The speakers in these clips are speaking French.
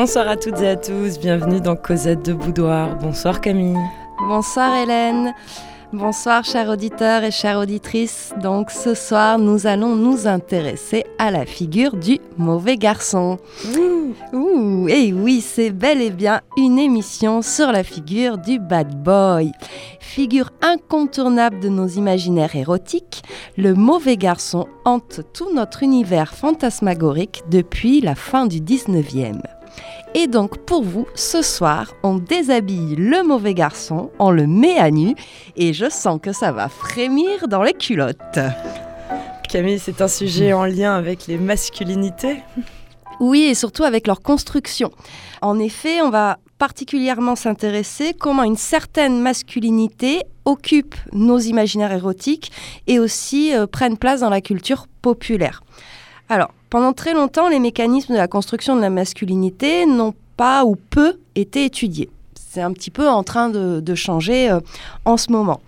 Bonsoir à toutes et à tous, bienvenue dans Cosette de Boudoir. Bonsoir Camille. Bonsoir Hélène. Bonsoir chers auditeurs et chères auditrices. Donc ce soir, nous allons nous intéresser à la figure du mauvais garçon. Ouh, et oui, c'est bel et bien une émission sur la figure du bad boy. Figure incontournable de nos imaginaires érotiques, le mauvais garçon hante tout notre univers fantasmagorique depuis la fin du 19e. Et donc pour vous, ce soir, on déshabille le mauvais garçon, on le met à nu, et je sens que ça va frémir dans les culottes. Camille, c'est un sujet en lien avec les masculinités Oui, et surtout avec leur construction. En effet, on va particulièrement s'intéresser comment une certaine masculinité occupe nos imaginaires érotiques et aussi euh, prennent place dans la culture populaire. Alors, pendant très longtemps, les mécanismes de la construction de la masculinité n'ont pas ou peu été étudiés. C'est un petit peu en train de, changer euh, en ce moment.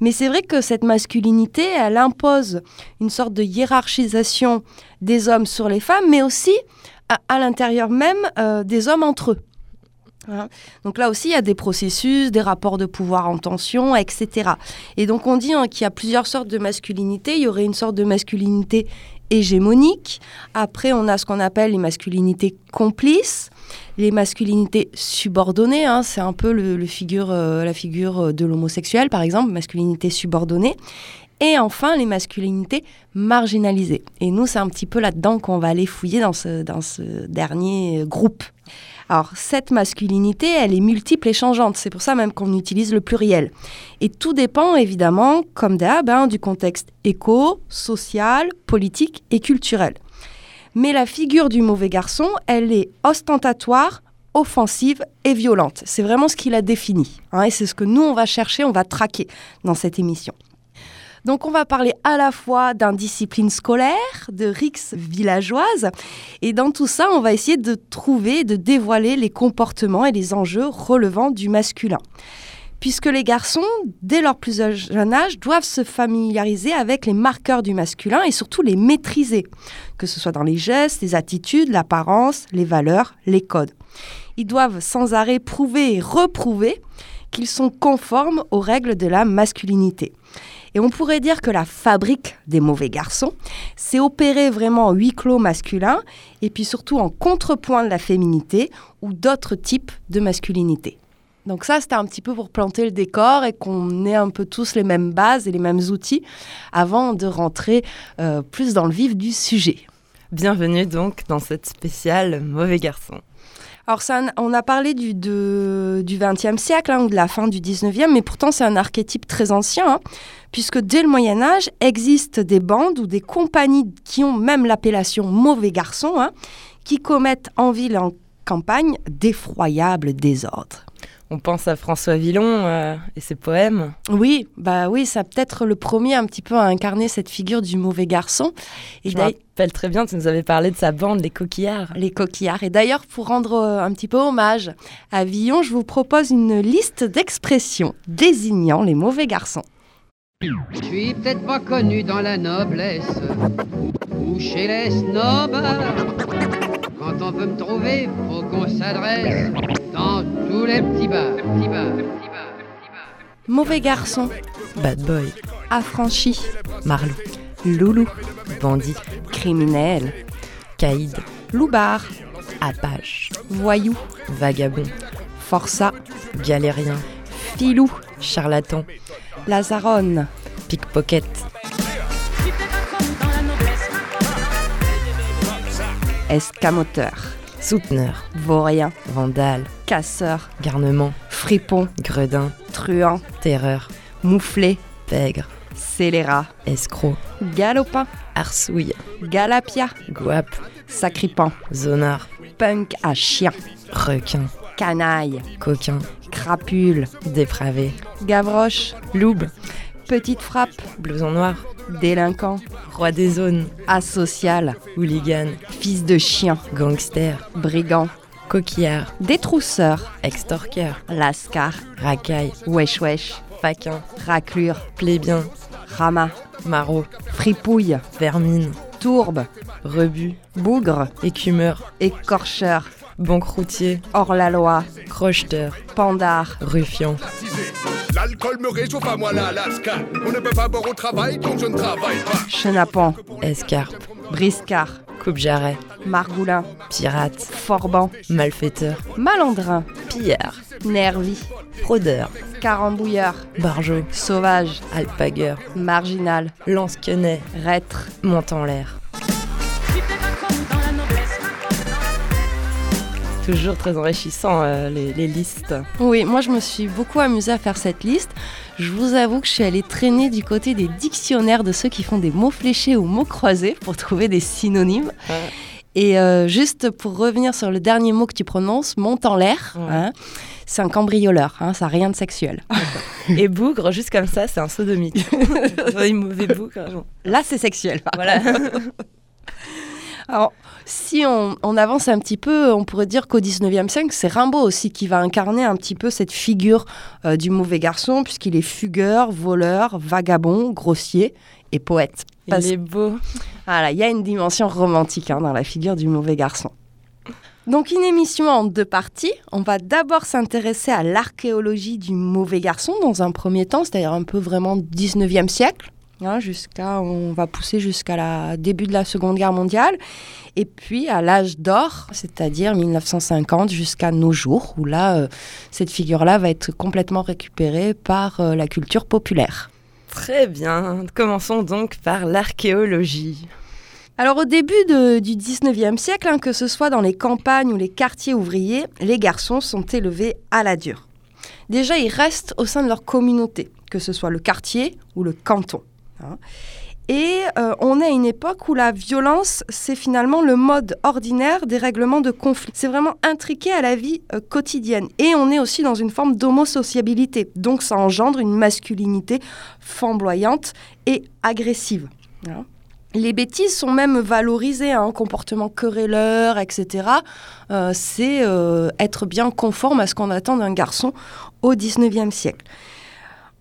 Mais c'est vrai que cette masculinité, elle impose une sorte de hiérarchisation des hommes sur les femmes, mais aussi à, l'intérieur même euh, des hommes entre eux. Hein. donc là aussi, il y a des processus, des rapports de pouvoir en tension, etc. Et donc on dit hein, qu'il y a plusieurs sortes de masculinité. Il y aurait une sorte de masculinité hégémonique. Après, on a ce qu'on appelle les masculinités complices, les masculinités subordonnées. Hein, c'est un peu le, figure, euh, la figure de l'homosexuel, par exemple, masculinité subordonnée. Et enfin, les masculinités marginalisées. Et nous, c'est un petit peu là-dedans qu'on va aller fouiller dans ce, dans ce dernier groupe. Alors, cette masculinité, elle est multiple et changeante. C'est pour ça même qu'on utilise le pluriel. Et tout dépend évidemment, comme d'hab, hein, du contexte éco, social, politique et culturel. Mais la figure du mauvais garçon, elle est ostentatoire, offensive et violente. C'est vraiment ce qu'il a défini. Hein, et c'est ce que nous, on va chercher, on va traquer dans cette émission. Donc on va parler à la fois d'indiscipline scolaire, de rixes villageoises, et dans tout ça, on va essayer de trouver, de dévoiler les comportements et les enjeux relevant du masculin. Puisque les garçons, dès leur plus jeune âge, doivent se familiariser avec les marqueurs du masculin et surtout les maîtriser, que ce soit dans les gestes, les attitudes, l'apparence, les valeurs, les codes. Ils doivent sans arrêt prouver et reprouver qu'ils sont conformes aux règles de la masculinité. Et on pourrait dire que la fabrique des mauvais garçons, c'est opérer vraiment en huis clos masculin et puis surtout en contrepoint de la féminité ou d'autres types de masculinité. Donc ça, c'était un petit peu pour planter le décor et qu'on ait un peu tous les mêmes bases et les mêmes outils avant de rentrer euh, plus dans le vif du sujet. Bienvenue donc dans cette spéciale Mauvais garçon. Alors, on a parlé du, du XXe siècle hein, ou de la fin du XIXe, mais pourtant c'est un archétype très ancien, hein, puisque dès le Moyen Âge existent des bandes ou des compagnies qui ont même l'appellation mauvais garçons, hein, qui commettent en ville en campagne d'effroyables désordres. On pense à François Villon euh, et ses poèmes. Oui, bah oui, ça peut-être le premier un petit peu à incarner cette figure du mauvais garçon. Et Je me rappelle très bien, tu nous avais parlé de sa bande, les coquillards. Les coquillards. Et d'ailleurs, pour rendre euh, un petit peu hommage à Villon, je vous propose une liste d'expressions désignant les mauvais garçons. Je suis peut-être pas connu dans la noblesse ou chez les snobs. Quand on veut me trouver, faut qu'on s'adresse dans tous les petits bars. Mauvais garçon. Bad boy. Affranchi. Marlou. Loulou. Bandit. Criminel. Caïd. Loupard. Apache. Voyou. Vagabond. Forçat. Galérien. Filou. Charlatan. Lazaronne. Pickpocket. Escamoteur, souteneur, vaurien, vandale, casseur, garnement, fripon, gredin, truand, terreur, mouflé, pègre, scélérat, escroc, galopin, arsouille, galapia, guap, sacripant, zonard, punk à chien, requin, canaille, coquin, crapule, dépravé, gavroche, loup, petite frappe, blouson noir, délinquant, roi des zones, asocial, hooligan, fils de chien, gangster, brigand, coquillard, détrousseur, extorqueur, lascar, racaille, wesh wesh, faquin, raclure, plébien, rama, maraud, fripouille, vermine, tourbe, rebut, bougre, écumeur, écorcheur, Banqueroutier, hors-la-loi, crocheteur, pandard, ruffian. L'alcool me réchauffe à moi là, Alaska. On ne peut pas boire au travail, donc je ne travaille pas. chenapan, Escarpe, briscard, coupe-jarret, margoulin, pirate, forban, malfaiteur, malandrin, pillard, nervi, fraudeur, carambouilleur, barjot, sauvage, alpagueur, marginal, lance-quenet, reître. monte en l'air. Toujours très enrichissant euh, les, les listes. Oui, moi je me suis beaucoup amusée à faire cette liste. Je vous avoue que je suis allée traîner du côté des dictionnaires de ceux qui font des mots fléchés ou mots croisés pour trouver des synonymes. Ouais. Et euh, juste pour revenir sur le dernier mot que tu prononces, monte en l'air, Ouais. hein, c'est un cambrioleur, hein, ça n'a rien de sexuel. Et bougre, juste comme ça, c'est un sodomite. Mauvais bougre. Là, c'est sexuel. par Voilà. Alors, si on, on avance un petit peu, on pourrait dire qu'au 19e siècle, c'est Rimbaud aussi qui va incarner un petit peu cette figure euh, du mauvais garçon, puisqu'il est fugueur, voleur, vagabond, grossier et poète. Parce- Il est beau. Voilà, il y a une dimension romantique hein, dans la figure du mauvais garçon. Donc une émission en deux parties. On va d'abord s'intéresser à l'archéologie du mauvais garçon dans un premier temps, c'est-à-dire un peu vraiment 19e siècle. Hein, jusqu'à, on va pousser jusqu'à la début de la Seconde Guerre mondiale, et puis à l'âge d'or, c'est-à-dire 1950 jusqu'à nos jours, où là, euh, cette figure-là va être complètement récupérée par euh, la culture populaire. Très bien. Commençons donc par l'archéologie. Alors au début de- du 19e siècle, hein, que ce soit dans les campagnes ou les quartiers ouvriers, les garçons sont élevés à la dure. Déjà, ils restent au sein de leur communauté, que ce soit le quartier ou le canton. Hein. Et euh, on est à une époque où la violence, c'est finalement le mode ordinaire des règlements de conflit. C'est vraiment intriqué à la vie euh, quotidienne. Et on est aussi dans une forme d'homosociabilité. Donc ça engendre une masculinité flamboyante et agressive. hein. Les bêtises sont même valorisées, un comportement querelleur, etc. Euh, c'est être bien conforme à ce qu'on attend d'un garçon au 19e siècle.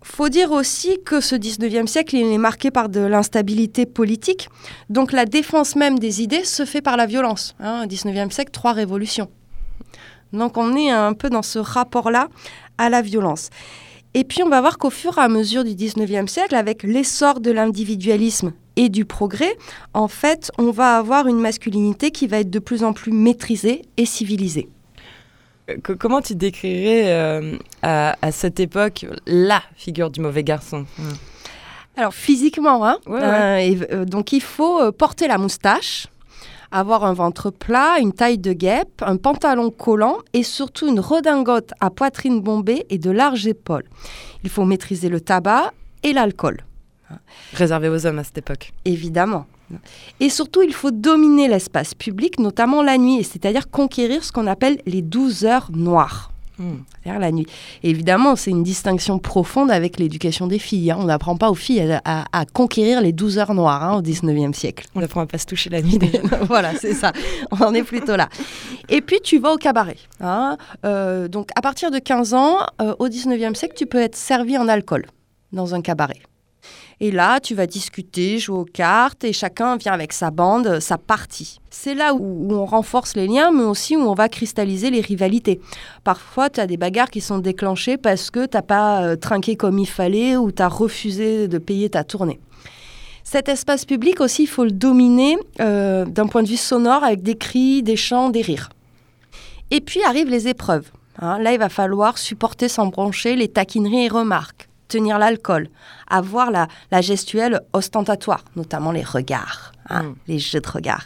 Faut dire aussi que ce 19e siècle, il est marqué par de l'instabilité politique. Donc la défense même des idées se fait par la violence. Hein, 19e siècle, trois révolutions. Donc on est un peu dans ce rapport-là à la violence. Et puis on va voir qu'au fur et à mesure du 19e siècle, avec l'essor de l'individualisme et du progrès, en fait, on va avoir une masculinité qui va être de plus en plus maîtrisée et civilisée. Que- comment tu décrirais euh, à, à cette époque la figure du mauvais garçon? Alors physiquement, hein, Ouais, et, euh, donc il faut euh, porter la moustache, avoir un ventre plat, une taille de guêpe, un pantalon collant et surtout une redingote à poitrine bombée et de larges épaules. Il faut maîtriser le tabac et l'alcool. Réservé aux hommes à cette époque. évidemment. Et surtout, il faut dominer l'espace public, notamment la nuit, c'est-à-dire conquérir ce qu'on appelle les 12 heures noires, c'est-à-dire la nuit. Et évidemment, c'est une distinction profonde avec l'éducation des filles. hein. On n'apprend pas aux filles à, à- à conquérir les 12 heures noires hein, au 19e siècle. On apprend à pas se toucher la nuit voilà, c'est ça. On en est plutôt là. Et puis, tu vas au cabaret. hein. Euh, donc, à partir de 15 ans, euh, au 19e siècle, tu peux être servi en alcool dans un cabaret. Et là, tu vas discuter, jouer aux cartes, et chacun vient avec sa bande, sa partie. C'est là où, on renforce les liens, mais aussi où on va cristalliser les rivalités. Parfois, tu as des bagarres qui sont déclenchées parce que tu n'as pas euh, trinqué comme il fallait ou tu as refusé de payer ta tournée. Cet espace public aussi, il faut le dominer euh, d'un point de vue sonore avec des cris, des chants, des rires. Et puis arrivent les épreuves. hein. Là, il va falloir supporter sans broncher les taquineries et remarques, tenir l'alcool, avoir la, la gestuelle ostentatoire, notamment les regards, hein, Mm. les jeux de regard.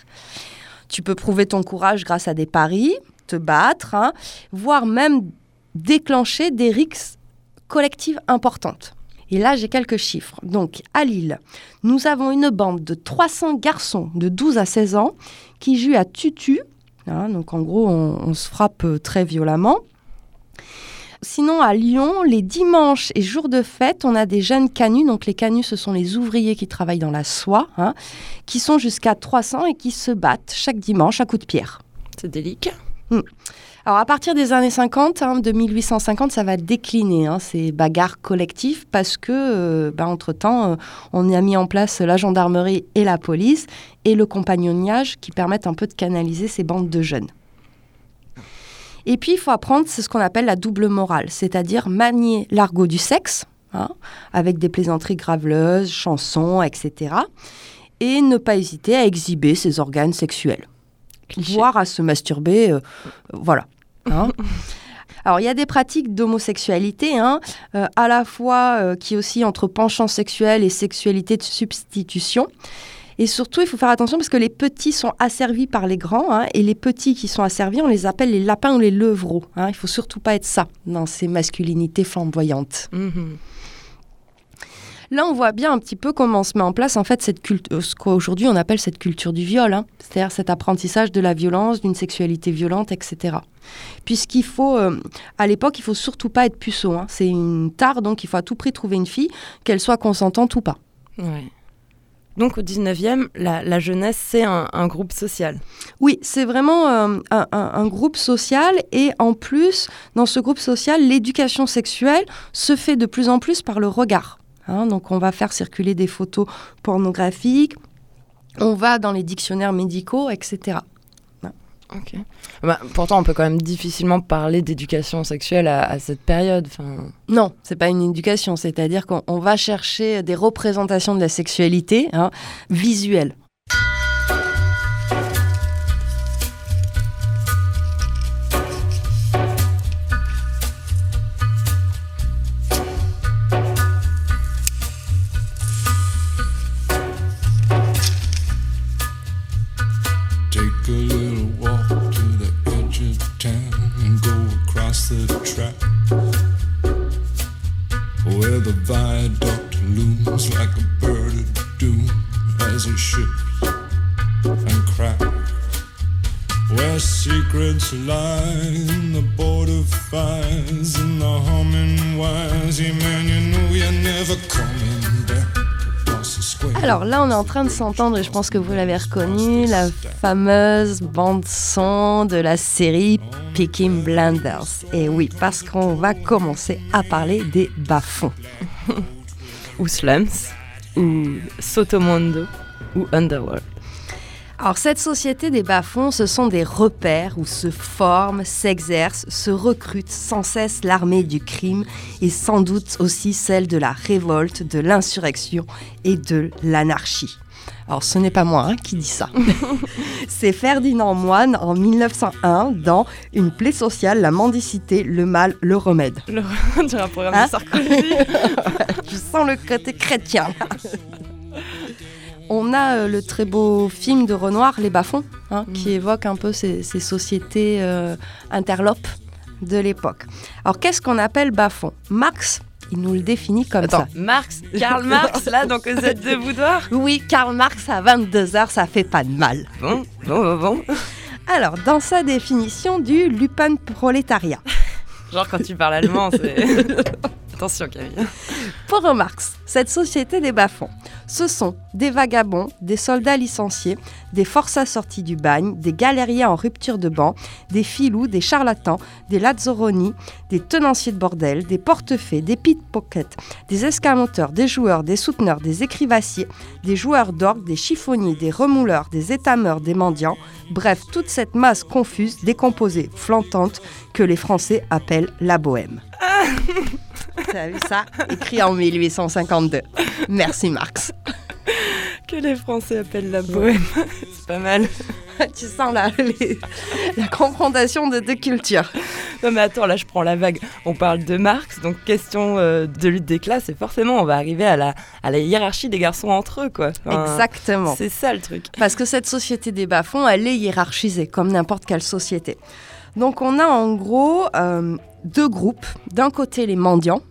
Tu peux prouver ton courage grâce à des paris, te battre, hein, voire même déclencher des rixes collectives importantes. Et là, j'ai quelques chiffres. Donc, à Lille, nous avons une bande de 300 garçons de 12 à 16 ans qui jouent à tutu. hein, donc, en gros, on, on se frappe euh, très violemment. Sinon, à Lyon, les dimanches et jours de fête, on a des jeunes canuts. Donc, les canuts, ce sont les ouvriers qui travaillent dans la soie, hein, qui sont jusqu'à 300 et qui se battent chaque dimanche à coups de pierre. C'est délicat. Alors à partir des années 50, hein, de 1850, ça va décliner hein, ces bagarres collectives parce que, euh, bah, entre-temps, euh, on a mis en place la gendarmerie et la police et le compagnonnage qui permettent un peu de canaliser ces bandes de jeunes. Et puis, il faut apprendre c'est ce qu'on appelle la double morale, c'est-à-dire manier l'argot du sexe, hein, avec des plaisanteries graveleuses, chansons, etc. Et ne pas hésiter à exhiber ses organes sexuels, Cliché. voire à se masturber. euh, voilà. hein. Alors, il y a des pratiques d'homosexualité, hein, euh, à la fois euh, qui oscillent entre penchant sexuel et sexualité de substitution. Et surtout, il faut faire attention parce que les petits sont asservis par les grands, hein, et les petits qui sont asservis, on les appelle les lapins ou les levreaux. hein. Il faut surtout pas être ça dans ces masculinités flamboyantes. Mhm. Là, on voit bien un petit peu comment se met en place en fait cette culture, ce qu'aujourd'hui on appelle cette culture du viol, hein. c'est-à-dire cet apprentissage de la violence, d'une sexualité violente, etc. Puisqu'il faut, euh, à l'époque, il faut surtout pas être puceau. hein. C'est une tare, donc il faut à tout prix trouver une fille, qu'elle soit consentante ou pas. Ouais. Donc au 19e, la, jeunesse, c'est un, groupe social. Oui, c'est vraiment euh, un groupe social et en plus, dans ce groupe social, l'éducation sexuelle se fait de plus en plus par le regard. hein. donc on va faire circuler des photos pornographiques, on va dans les dictionnaires médicaux, etc. Ok. Bah, pourtant, on peut quand même difficilement parler d'éducation sexuelle à, à cette période. Enfin, Non, c'est pas une éducation, c'est-à-dire qu'on on va chercher des représentations de la sexualité hein, visuelles. Là, on est en train de s'entendre, et je pense que vous l'avez reconnu, la fameuse bande-son de la série Peaky Blinders. Et oui, parce qu'on va commencer à parler des bas-fonds. ou slums, ou Sotomondo, ou Underworld. Alors cette société des bas-fonds, ce sont des repères où se forment, s'exercent, se recrutent sans cesse l'armée du crime et sans doute aussi celle de la révolte, de l'insurrection et de l'anarchie. Alors ce n'est pas moi hein, qui dis ça. C'est Ferdinand Moine en 1901 dans Une plaie sociale, la mendicité, le mal, le remède. Le dirait un programme Hein de Sarkozy. Je sens le côté chrétien. On a euh, le très beau film de Renoir, Les Bas-fonds, hein, qui évoque un peu ces, ces sociétés euh, interlopes de l'époque. Alors, qu'est-ce qu'on appelle bas-fond Marx, il nous le définit comme Attends, ça. Marx, Karl Marx, là, donc vous êtes de boudoir? Oui, Karl Marx à 22h, ça fait pas de mal. Bon, bon, bon, bon. Alors, dans sa définition du Lupin prolétariat, Genre quand tu parles allemand, c'est... Attention Camille. Pour Marx, cette société des bas-fonds, ce sont des vagabonds, des soldats licenciés, des forçats sortis du bagne, des galériens en rupture de banc, des filous, des charlatans, des lazzaroni, des tenanciers de bordel, des portefaix, des pickpockets, des escamoteurs, des joueurs, des souteneurs, des écrivassiers, des joueurs d'orgue, des chiffonniers, des remouleurs, des étameurs, des mendiants, bref, toute cette masse confuse, décomposée, flantante, que les Français appellent la bohème. T'as vu ça? Écrit en 1852. Merci Marx. Que les Français appellent la bohème. c'est pas mal. tu sens la, les- la confrontation de deux cultures. Non mais attends, là je prends la vague. On parle de Marx, donc question euh, de lutte des classes, et forcément on va arriver à la, à la hiérarchie des garçons entre eux, quoi. Enfin, Exactement. C'est ça le truc. Parce que cette société des bas-fonds, elle est hiérarchisée, comme n'importe quelle société. Donc on a en gros euh, deux groupes. D'un côté les mendiants.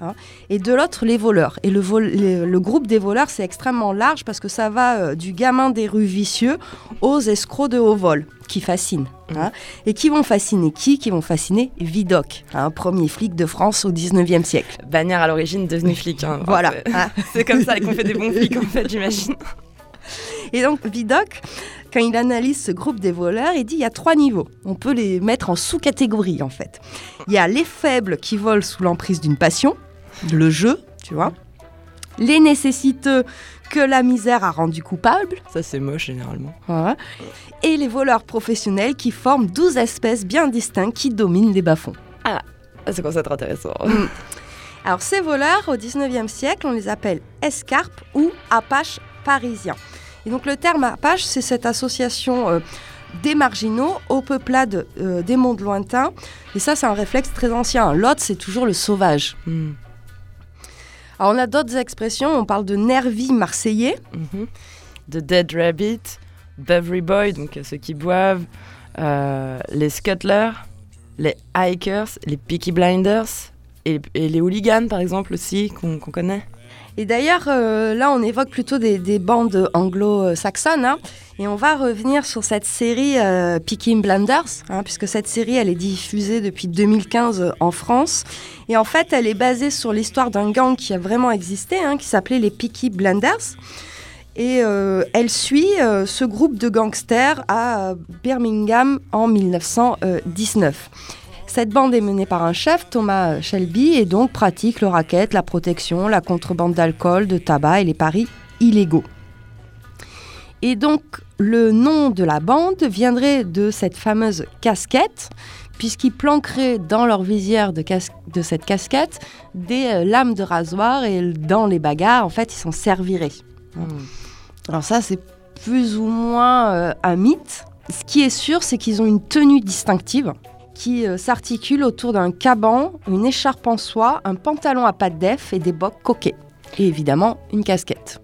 Hein, et de l'autre, les voleurs. Et le, vol- le- le groupe des voleurs, c'est extrêmement large parce que ça va euh, du gamin des rues vicieux aux escrocs de haut vol, qui fascinent. hein. Et qui vont fasciner qui? Qui vont fasciner Vidocq, un premier flic de France au 19e siècle. Bannière à l'origine devenu flic. hein. Voilà. C'est- hein. C'est comme ça qu'on fait des bons flics en fait, j'imagine. Et donc Vidocq, quand il analyse ce groupe des voleurs, il dit il y a trois niveaux. On peut les mettre en sous-catégories en fait. Il y a les faibles qui volent sous l'emprise d'une passion, le jeu, tu vois. Les nécessiteux que la misère a rendu coupable. Ça, c'est moche généralement. Et les voleurs professionnels qui forment 12 espèces bien distinctes qui dominent les bas-fonds. Ah, ça commence à être intéressant. Alors ces voleurs, au 19e siècle, on les appelle escarpes ou apaches parisiens. Et donc le terme apache, c'est cette association euh, des marginaux aux peuplades euh, des mondes lointains. Et ça, c'est un réflexe très ancien. L'autre, c'est toujours le sauvage. Hmm. Alors on a d'autres expressions, on parle de nervis marseillais. Mhm. The Dead Rabbit, Beverly Boy, donc euh, ceux qui boivent, euh, les Scuttlers, les Hikers, les Peaky Blinders et, les Hooligans par exemple aussi qu'on connaît. Et d'ailleurs, euh, là, on évoque plutôt des, des bandes anglo-saxonnes. hein. et on va revenir sur cette série euh, Peaky Blinders, hein, puisque cette série, elle est diffusée depuis 2015 euh, en France. Et en fait, elle est basée sur l'histoire d'un gang qui a vraiment existé, hein, qui s'appelait les Peaky Blinders. Et euh, elle suit ce groupe de gangsters à Birmingham en 1919. Cette bande est menée par un chef, Thomas Shelby, et donc pratique le racket, la protection, la contrebande d'alcool, de tabac et les paris illégaux. Et donc, le nom de la bande viendrait de cette fameuse casquette, puisqu'ils planqueraient dans leur visière de, cas- de cette casquette des euh, lames de rasoir et dans les bagarres, en fait, ils s'en serviraient. Alors ça, c'est plus ou moins euh, un mythe. Ce qui est sûr, c'est qu'ils ont une tenue distinctive qui euh, s'articule autour d'un caban, une écharpe en soie, un pantalon à pattes d'œuf et des bottes coquets. Et évidemment, une casquette.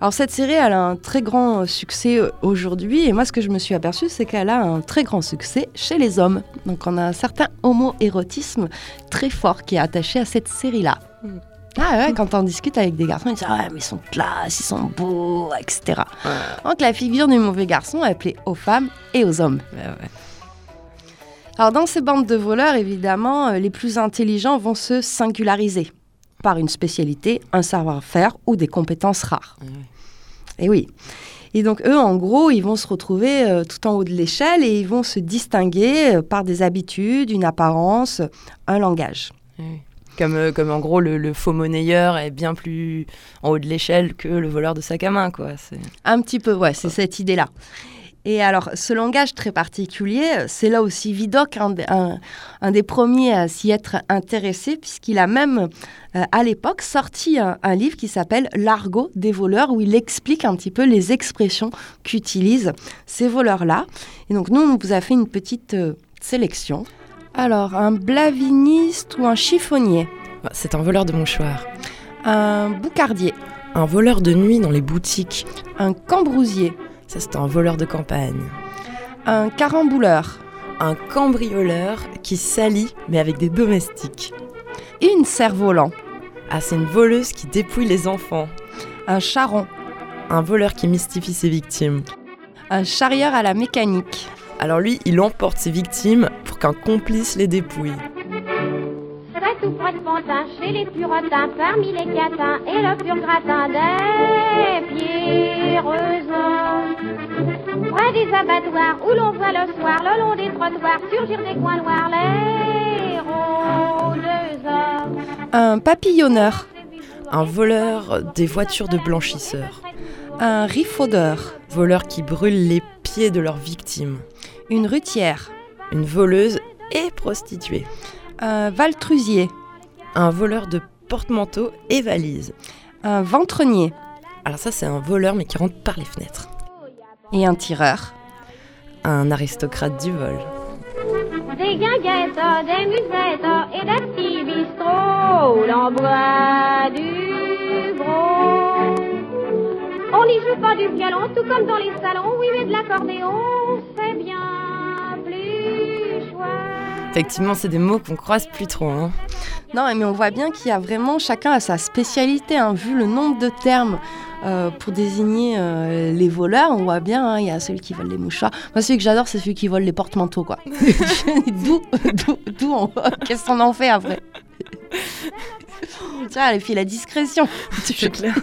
Alors cette série, elle a un très grand euh, succès euh, aujourd'hui. Et moi, ce que je me suis aperçue, c'est qu'elle a un très grand succès chez les hommes. Donc on a un certain homo-érotisme très fort qui est attaché à cette série-là. Mm. Ah ouais, quand on discute avec des garçons, ils disent Ah ouais, mais ils sont classe, ils sont beaux, etc. Donc la figure du mauvais garçon est appelée aux femmes et aux hommes. Ouais, ouais. Alors dans ces bandes de voleurs, évidemment, euh, les plus intelligents vont se singulariser par une spécialité, un savoir-faire ou des compétences rares. Et oui. Et donc eux, en gros, ils vont se retrouver euh, tout en haut de l'échelle et ils vont se distinguer euh, par des habitudes, une apparence, un langage. Ouais. Comme, euh, comme en gros le, le faux monnayeur est bien plus en haut de l'échelle que le voleur de sac à main quoi. Un petit peu, ouais, c'est cette idée-là. Et alors, ce langage très particulier, c'est là aussi Vidocq, un, des- un- un des premiers à s'y être intéressé, puisqu'il a même, euh, à l'époque, sorti un, un livre qui s'appelle L'argot des voleurs, où il explique un petit peu les expressions qu'utilisent ces voleurs-là. Et donc, nous, on vous a fait une petite euh, sélection. Alors, un blaviniste ou un chiffonnier, Bah, C'est un voleur de mouchoirs. un boucardier, Un voleur de nuit dans les boutiques. un cambrousier, Ça c'est un voleur de campagne. un carambouleur, Un cambrioleur qui s'allie mais avec des domestiques. une cerf-volant, Ah c'est une voleuse qui dépouille les enfants. un charron, Un voleur qui mystifie ses victimes. un charrieur à la mécanique, Alors lui, il emporte ses victimes pour qu'un complice les dépouille. Très tout près de Pantin, chez les purotins, parmi les catins et le pur gratin des pierreuses. Près des abattoirs où l'on voit le soir, le long des trottoirs, surgir des coins noirs, les rôdeuses. un papillonneur, Un voleur des voitures de blanchisseurs. un riffaudeur, Voleur qui brûle les pieds de leurs victimes. une rutière, Une voleuse et prostituée. un valtrusier, Un voleur de porte-manteau et valises. un ventronnier Alors ça c'est un voleur mais qui rentre par les fenêtres. Et un tireur. Un aristocrate du vol. Des guinguettes, des musettes et des petits bistrots, l'embois du gros. On n'y joue pas du violon, tout comme dans les salons, oui, mais de l'accordéon, c'est bien plus chouette. Effectivement c'est des mots qu'on croise plus trop. Hein. Non, mais on voit bien qu'il y a vraiment chacun a sa spécialité. hein. Vu le nombre de termes euh, pour désigner euh, les voleurs, on voit bien, hein, il y a celui qui vole les mouchoirs. Moi, celui que j'adore, c'est celui qui vole les porte-manteaux, quoi. d'où, d'où, d'où on- qu'est-ce qu'on en fait après? Tiens, et puis la discrétion. C'est clair.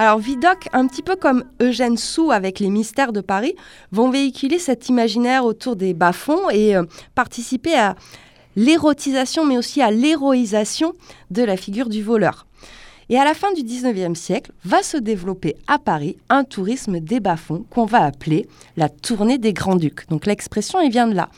Alors Vidocq, un petit peu comme Eugène Sou avec les mystères de Paris, vont véhiculer cet imaginaire autour des bas-fonds et euh, participer à l'érotisation mais aussi à l'héroïsation de la figure du voleur. Et à la fin du 19e siècle, va se développer à Paris un tourisme des bas-fonds qu'on va appeler la tournée des Grands-Ducs. Donc l'expression, elle vient de là.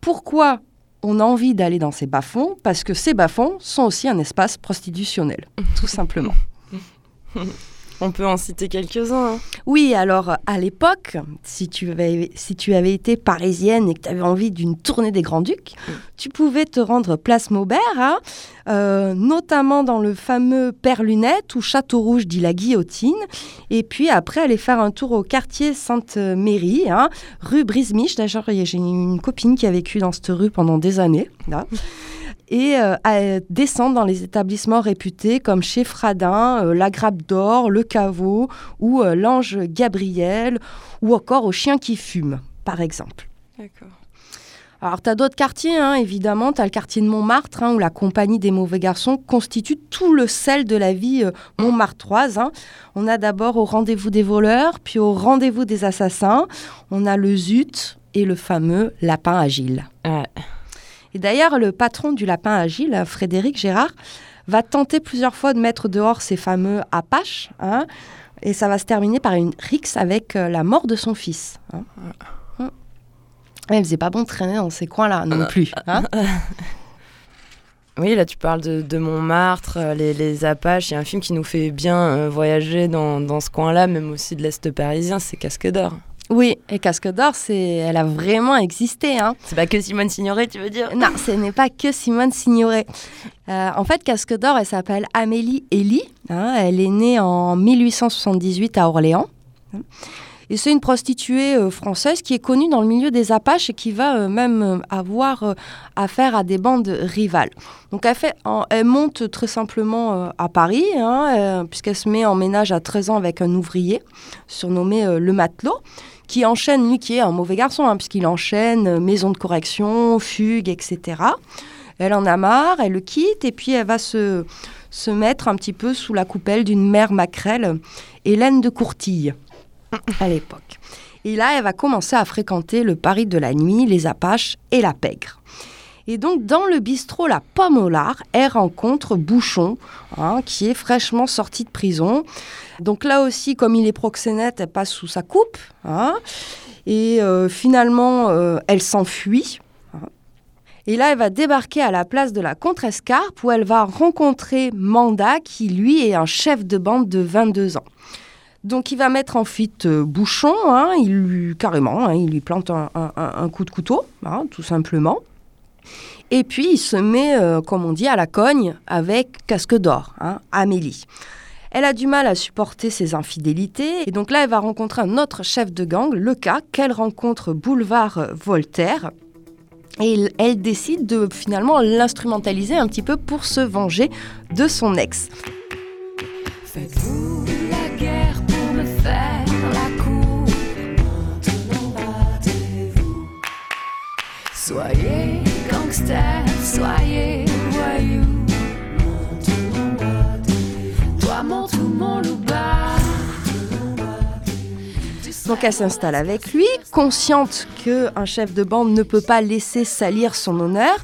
Pourquoi on a envie d'aller dans ces bas-fonds? Parce que ces bas-fonds sont aussi un espace prostitutionnel, tout simplement. On peut en citer quelques-uns. hein. Oui, alors à l'époque, si, tu avais- si tu avais été parisienne et que tu avais envie d'une tournée des Grands-Ducs, tu pouvais te rendre place Maubert, hein, euh, notamment dans le fameux Père Lunette ou Château Rouge dit la Guillotine, et puis après aller faire un tour au quartier Sainte-Mérie, hein, rue Brisemiche. D'ailleurs, j'ai une copine qui a vécu dans cette rue pendant des années. là. Et euh, à descendre dans les établissements réputés comme chez Fradin, euh, la Grappe d'Or, le Caveau ou euh, l'Ange Gabriel ou encore au Chien qui fume, par exemple. D'accord. Alors, tu as d'autres quartiers, hein, évidemment. Tu as le quartier de Montmartre, hein, où la compagnie des mauvais garçons constitue tout le sel de la vie euh, montmartroise. hein. On a d'abord au rendez-vous des voleurs, puis au rendez-vous des assassins. On a le Zut et le fameux Lapin Agile. Ouais. Et d'ailleurs, le patron du Lapin Agile, Frédéric Gérard, va tenter plusieurs fois de mettre dehors ces fameux Apaches. hein, et ça va se terminer par une rixe avec euh, la mort de son fils. hein. Ouais, il faisait pas bon de traîner dans ces coins-là non plus. hein. Oui, là tu parles de, de Montmartre, euh, les, les Apaches. Il y a un film qui nous fait bien euh, voyager dans, dans ce coin-là, même aussi de l'Est parisien, c'est Casque d'Or. Oui, et Casque d'Or, c'est, elle a vraiment existé. Hein. C'est pas que Simone Signoret, tu veux dire? Non, ce n'est pas que Simone Signoret. Euh, en fait, Casque d'Or, elle s'appelle Amélie Elie. hein. elle est née en 1878 à Orléans. Et c'est une prostituée euh, française qui est connue dans le milieu des Apaches et qui va euh, même euh, avoir affaire à des bandes rivales. Donc elle, fait, en- elle monte très simplement à Paris, hein, puisqu'elle se met en ménage à 13 ans avec un ouvrier surnommé le matelot, qui enchaîne, lui qui est un mauvais garçon, hein, puisqu'il enchaîne euh, maison de correction, fugue, etc. Elle en a marre, elle le quitte et puis elle va se, se mettre un petit peu sous la coupelle d'une mère maquerelle, Hélène de Courtille, à l'époque. Et là, elle va commencer à fréquenter le Paris de la nuit, les Apaches et la pègre. Et donc, dans le bistrot La Pomme au lard, elle rencontre Bouchon, hein, qui est fraîchement sorti de prison. Donc là aussi, comme il est proxénète, elle passe sous sa coupe. hein. et euh, finalement, euh, elle s'enfuit. hein. Et là, elle va débarquer à la place de la Contrescarpe où elle va rencontrer Manda, qui lui est un chef de bande de 22 ans. Donc il va mettre en fuite euh, Bouchon, il lui, carrément, il lui plante un, un- coup de couteau, tout simplement. Et puis il se met, euh, comme on dit, à la cogne avec Casque d'Or, hein, Amélie. Elle a du mal à supporter ses infidélités, et donc là elle va rencontrer un autre chef de gang, le cas, qu'elle rencontre boulevard euh, Voltaire. Et elle décide de finalement l'instrumentaliser un petit peu pour se venger de son ex. Faites-vous la guerre pour me faire la Soyez Donc elle s'installe avec lui, consciente qu'un chef de bande ne peut pas laisser salir son honneur.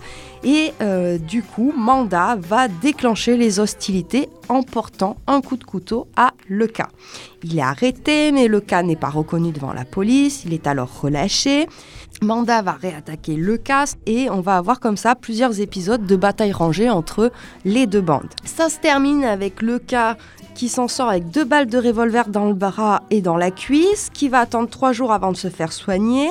Et euh, du coup, Manda va déclencher les hostilités en portant un coup de couteau à Leca. Il est arrêté, mais Leca n'est pas reconnu devant la police. Il est alors relâché. Manda va réattaquer Leca et on va avoir comme ça plusieurs épisodes de bataille rangée entre les deux bandes. Ça se termine avec Leca qui s'en sort avec deux balles de revolver dans le bras et dans la cuisse, qui va attendre trois jours avant de se faire soigner.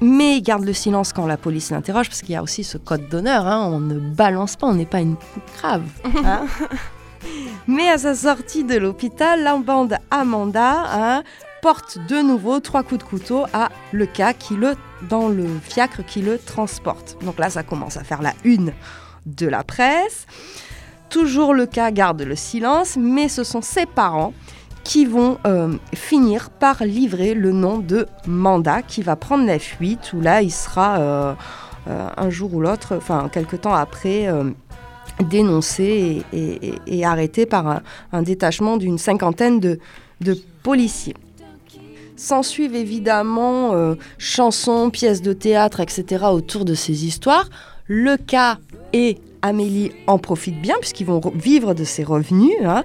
Mais il garde le silence quand la police l'interroge, parce qu'il y a aussi ce code d'honneur, hein, on ne balance pas, on n'est pas une grave. hein. Mais à sa sortie de l'hôpital, la bande Amanda hein, porte de nouveau trois coups de couteau à le cas qui le, dans le fiacre qui le transporte. Donc là, ça commence à faire la une de la presse. Toujours le cas garde le silence, mais ce sont ses parents qui vont euh, finir par livrer le nom de Manda, qui va prendre la fuite, où là il sera euh, euh, un jour ou l'autre, enfin quelque temps après, dénoncé et, arrêté par un, détachement d'une cinquantaine de policiers. S'ensuivent évidemment euh, chansons, pièces de théâtre, etc. autour de ces histoires. Le cas est Amélie en profite bien puisqu'ils vont re- vivre de ses revenus. hein.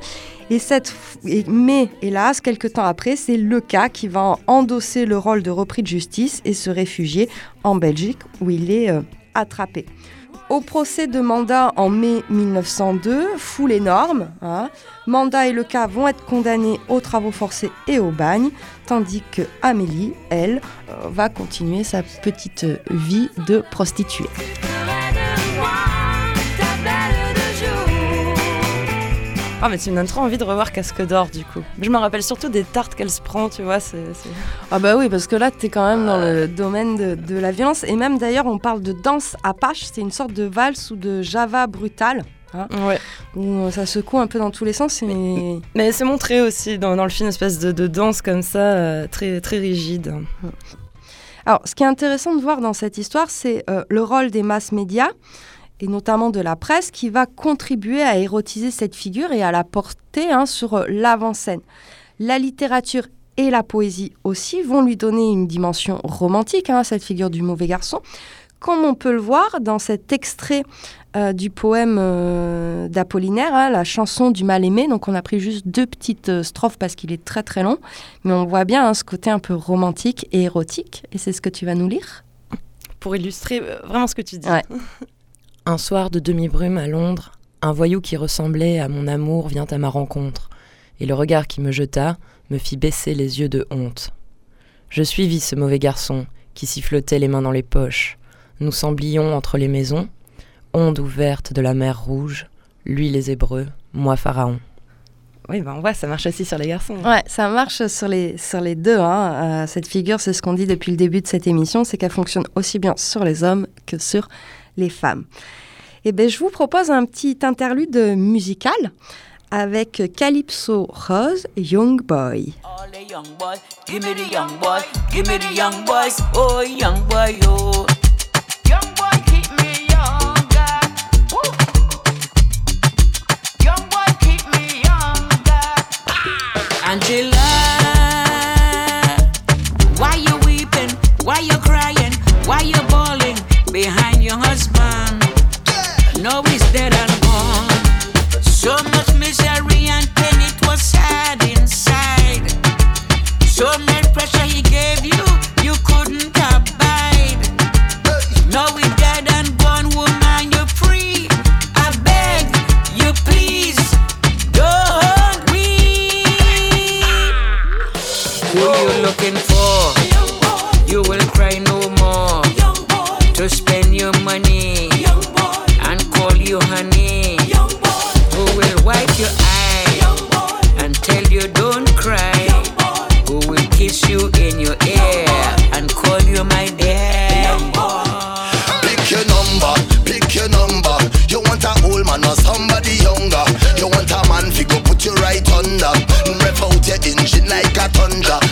Et cette, et- mais hélas, quelques temps après, c'est le cas qui va endosser le rôle de repris de justice et se réfugier en Belgique où il est euh, attrapé. Au procès de Manda en mai 1902, foule énorme, hein, Manda et le cas vont être condamnés aux travaux forcés et au bagne, tandis que Amélie, elle, euh, va continuer sa petite vie de prostituée. Ah, mais tu me donnes trop envie de revoir Casque d'Or du coup. Je me rappelle surtout des tartes qu'elle se prend, tu vois. Ah bah oui, parce que là, tu es quand même dans le domaine de, de la violence. Et même d'ailleurs, on parle de danse apache, c'est une sorte de valse ou de java Ouais. où ça secoue un peu dans tous les sens. Et... Mais c'est montré aussi dans, dans le film, une espèce de, de danse comme ça, euh, très, très rigide. Alors, ce qui est intéressant de voir dans cette histoire, c'est euh, le rôle des masses médias, et notamment de la presse, qui va contribuer à érotiser cette figure et à la porter hein, sur euh, l'avant-scène. La littérature et la poésie aussi vont lui donner une dimension romantique hein, à cette figure du mauvais garçon, comme on peut le voir dans cet extrait euh, du poème euh, d'Apollinaire, hein, la chanson du mal-aimé. Donc on a pris juste deux petites euh, strophes parce qu'il est très très long, mais on voit bien hein, ce côté un peu romantique et érotique, et c'est ce que tu vas nous lire. Pour illustrer euh, vraiment ce que tu dis. Ouais. Un soir de demi-brume à Londres, un voyou qui ressemblait à mon amour vient à ma rencontre, et le regard qui me jeta me fit baisser les yeux de honte. Je suivis ce mauvais garçon qui sifflotait les mains dans les poches. Nous semblions entre les maisons, ondes ouvertes de la mer rouge, lui les Hébreux, moi Pharaon. Oui, ben on voit, ça marche aussi sur les garçons. Ouais, ça marche sur les, sur les deux. hein. Euh, cette figure, c'est ce qu'on dit depuis le début de cette émission, c'est qu'elle fonctionne aussi bien sur les hommes que sur les femmes. Et ben, je vous propose un petit interlude musical avec Calypso Rose, Young Boy. All the young boys, give me the young boy, give me the young boys, oh young boy, oh. Angela, why you weeping? Why you crying? Why you bawling behind your husband? No, he's dead and gone. So much misery and pain, it was sad inside. So much Who you looking for? You will cry no more. To spend your money and call you honey. Who will wipe your eye and tell you don't cry? Who will kiss you in your ear and call you my dear? Pick your number, pick your number. You want a old man or somebody younger. You want a man figure, put you right under. Rev out your engine like a thunder.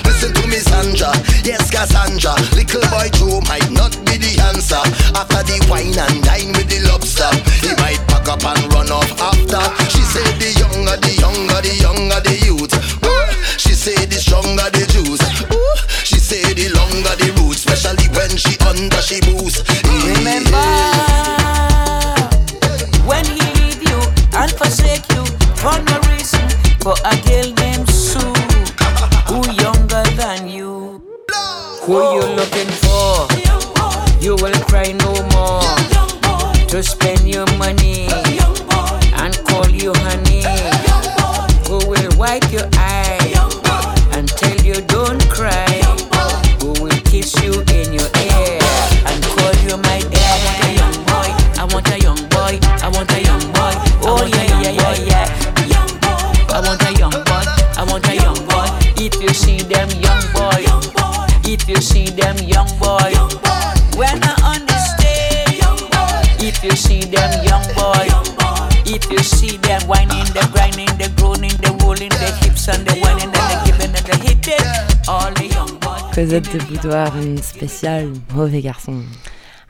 Cassandra. Little boy Joe might not be the answer. After the wine and dine with the lobster, he might pack up and run off after. She said the younger, the younger, the younger the youth. Ooh, She said the stronger the juice. Ooh, She said the longer the roots, especially when she under she boost. Cosette de Boudoir, une spéciale mauvais garçon.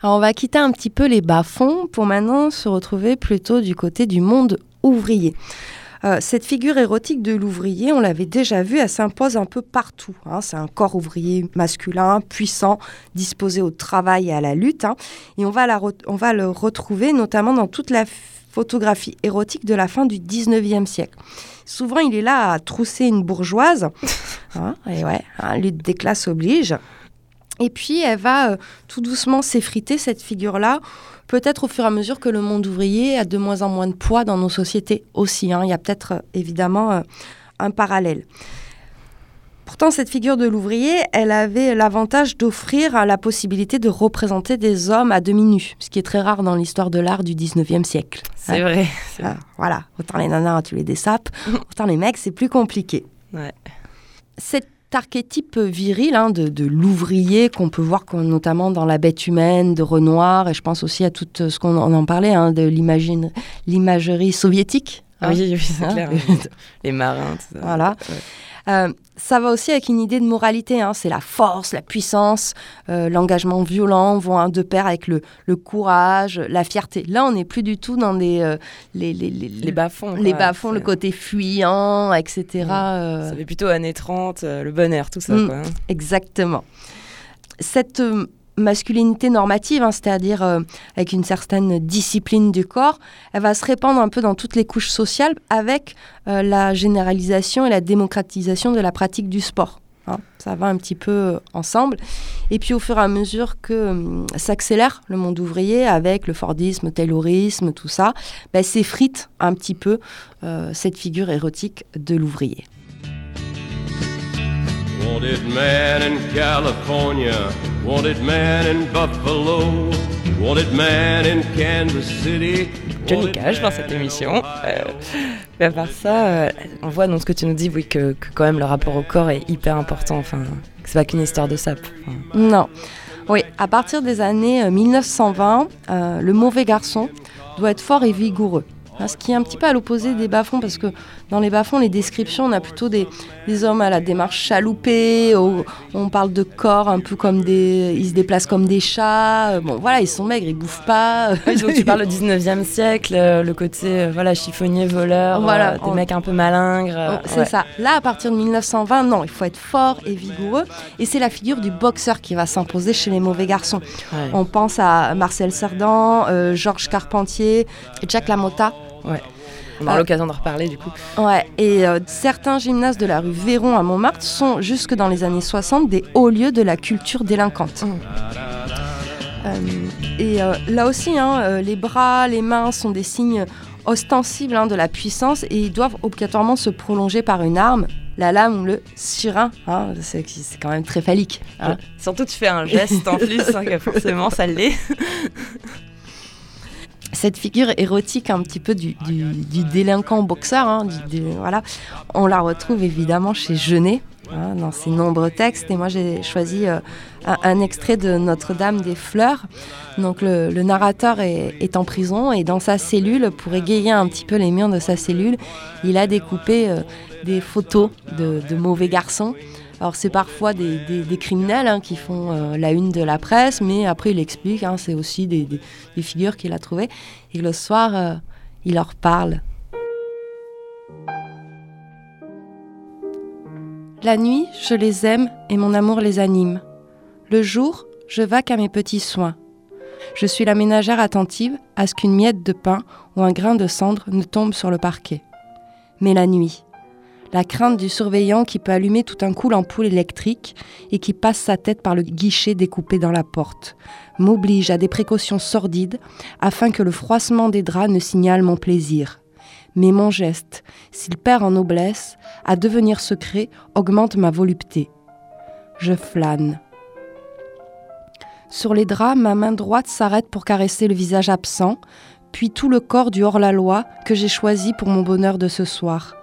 Alors on va quitter un petit peu les bas-fonds pour maintenant se retrouver plutôt du côté du monde ouvrier. Euh, cette figure érotique de l'ouvrier, on l'avait déjà vue, elle s'impose un peu partout. hein. C'est un corps ouvrier masculin, puissant, disposé au travail et à la lutte. hein. Et on va, la on va le retrouver notamment dans toute la photographie érotique de la fin du 19e siècle. Souvent, il est là à trousser une bourgeoise. Hein, et ouais, hein, lutte des classes oblige. Et puis, elle va euh, tout doucement s'effriter, cette figure-là, peut-être au fur et à mesure que le monde ouvrier a de moins en moins de poids dans nos sociétés aussi. hein. Il y a peut-être euh, évidemment euh, un parallèle. Pourtant, cette figure de l'ouvrier, elle avait l'avantage d'offrir la possibilité de représenter des hommes à demi nus, ce qui est très rare dans l'histoire de l'art du 19e siècle. C'est Hein. vrai. c'est Ah, voilà, autant les nanas, tu les dessapes, autant les mecs, c'est plus compliqué. Ouais. Cet archétype viril hein, de, de l'ouvrier qu'on peut voir notamment dans La bête humaine de Renoir, et je pense aussi à tout euh, ce qu'on on en parlait, hein, de l'imagerie soviétique. Hein. Oui, oui, c'est Hein. clair. Les marins, tout ça. Voilà. Ouais. Euh, ça va aussi avec une idée de moralité. hein. C'est la force, la puissance, euh, l'engagement violent vont hein, de pair avec le, le courage, la fierté. Là, on n'est plus du tout dans des, euh, les, les, les, Les bas-fonds. les bas-fonds, le côté fuyant, etc. euh, Ça fait plutôt années 30, euh, le bon air, tout ça. Mm. Quoi. hein. Exactement. Cette masculinité normative, hein, c'est-à-dire euh, avec une certaine discipline du corps, elle va se répandre un peu dans toutes les couches sociales avec euh, la généralisation et la démocratisation de la pratique du sport. hein. Ça va un petit peu euh, ensemble. Et puis au fur et à mesure que s'accélère le monde ouvrier avec le Fordisme, le Taylorisme, tout ça, ben, s'effrite un petit peu cette figure érotique de l'ouvrier. Wanted man in California, wanted man in Buffalo, wanted man in Kansas City. Johnny Cage dans cette émission. Euh, mais à part ça, euh, on voit dans ce que tu nous dis, oui, que, que quand même le rapport au corps est hyper important. Enfin, que c'est pas qu'une histoire de sape. Enfin, Non. Oui, à partir des années euh, 1920, euh, le mauvais garçon doit être fort et vigoureux. Hein, ce qui est un petit peu à l'opposé des bas-fonds, parce que dans les bas-fonds, les descriptions, on a plutôt des, des hommes à la démarche chaloupée, au- on parle de corps un peu comme des... Ils se déplacent comme des chats. euh, Bon, voilà, ils sont maigres, ils bouffent pas. oui, donc tu parles du 19e siècle, euh, le côté euh, voilà, chiffonnier, voleur, Voilà, euh, des on- mecs un peu malingres. euh, Oh, c'est ouais. ça. Là, à partir de 1920, non, il faut être fort et vigoureux. Et c'est la figure du boxeur qui va s'imposer chez les mauvais garçons. Ouais. On pense à Marcel Cerdan, euh, Georges Carpentier, Jack Lamotta. On aura Ah. l'occasion d'en reparler du coup. Ouais, et euh, certains gymnases de la rue Véron à Montmartre sont, jusque dans les années 60, des hauts lieux de la culture délinquante. Euh, et euh, là aussi, hein, euh, les bras, les mains sont des signes ostensibles hein, de la puissance et ils doivent obligatoirement se prolonger par une arme, la lame ou le sirin. hein, c'est quand même très phallique. Surtout, tu fais un geste en plus, que forcément ça l'est. cette figure érotique un petit peu du, délinquant boxeur, hein, on la retrouve évidemment chez Genet, hein, dans ses nombreux textes. Et moi, j'ai choisi euh, un, extrait de Notre-Dame des Fleurs. Donc, le, narrateur est, est en prison et dans sa cellule, pour égayer un petit peu les murs de sa cellule, il a découpé euh, des photos de, de mauvais garçons. Alors c'est parfois des, criminels hein, qui font euh, la une de la presse, mais après il explique, hein, c'est aussi des figures qu'il a trouvées. Et le soir, euh, il leur parle. La nuit, je les aime et mon amour les anime. Le jour, je vaque à mes petits soins. Je suis la ménagère attentive à ce qu'une miette de pain ou un grain de cendre ne tombe sur le parquet. Mais la nuit, la crainte du surveillant qui peut allumer tout un coup l'ampoule électrique et qui passe sa tête par le guichet découpé dans la porte, m'oblige à des précautions sordides afin que le froissement des draps ne signale mon plaisir. Mais mon geste, s'il perd en noblesse, à devenir secret, augmente ma volupté. Je flâne. Sur les draps, ma main droite s'arrête pour caresser le visage absent, puis tout le corps du hors-la-loi que j'ai choisi pour mon bonheur de ce soir.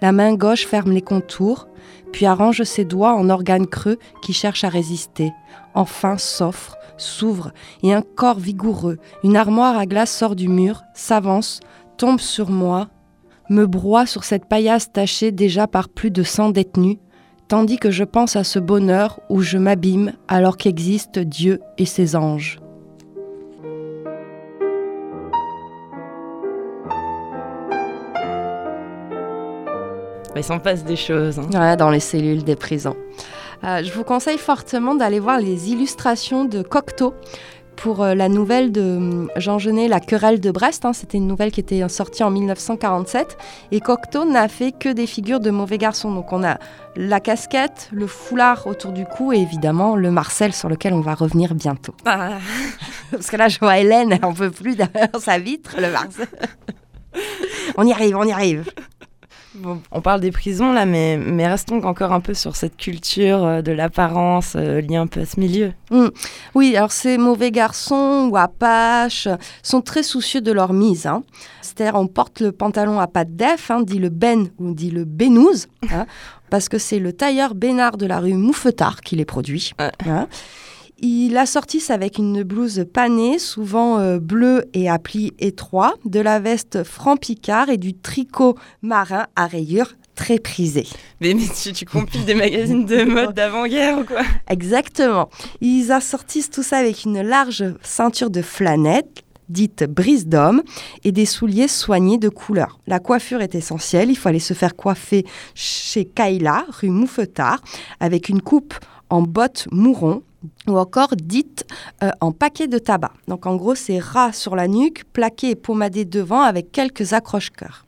La main gauche ferme les contours, puis arrange ses doigts en organes creux qui cherchent à résister. Enfin s'offre, s'ouvre, et un corps vigoureux, une armoire à glace sort du mur, s'avance, tombe sur moi, me broie sur cette paillasse tachée déjà par plus de cent détenus, tandis que je pense à ce bonheur où je m'abîme alors qu'existent Dieu et ses anges. Il s'en passe des choses. hein. Ouais, dans les cellules des prisons. Euh, je vous conseille fortement d'aller voir les illustrations de Cocteau pour euh, la nouvelle de hum, Jean Genet, La querelle de Brest. hein. C'était une nouvelle qui était sortie en 1947. Et Cocteau n'a fait que des figures de mauvais garçons. Donc on a la casquette, le foulard autour du cou et évidemment le Marcel sur lequel on va revenir bientôt. Ah, Parce que là, je vois Hélène, elle en peut plus derrière sa vitre, le Marcel. on y arrive, on y arrive. Bon, on parle des prisons là, mais, mais restons encore un peu sur cette culture euh, de l'apparence euh, liée un peu à ce milieu. Oui, alors ces mauvais garçons ou apaches sont très soucieux de leur mise. hein. C'est-à-dire, on porte le pantalon à pattes d'Ef, hein, dit le Ben ou dit le Benouze, hein, parce que c'est le tailleur Bénard de la rue Mouffetard qui les produit. Ouais. Il assortisse avec une blouse panée, souvent euh, bleue et à plis étroits, de la veste franc-picard et du tricot marin à rayures très prisé. Mais, mais tu, tu compiles des magazines de mode d'avant-guerre ou quoi? Exactement. Ils assortissent tout ça avec une large ceinture de flanette dite brise d'homme et des souliers soignés de couleur. La coiffure est essentielle, il faut aller se faire coiffer chez Kayla, rue Mouffetard, avec une coupe en bottes mouron ou encore dite euh, en paquet de tabac. Donc en gros, c'est ras sur la nuque, plaqué et pommadé devant avec quelques accroche-cœurs.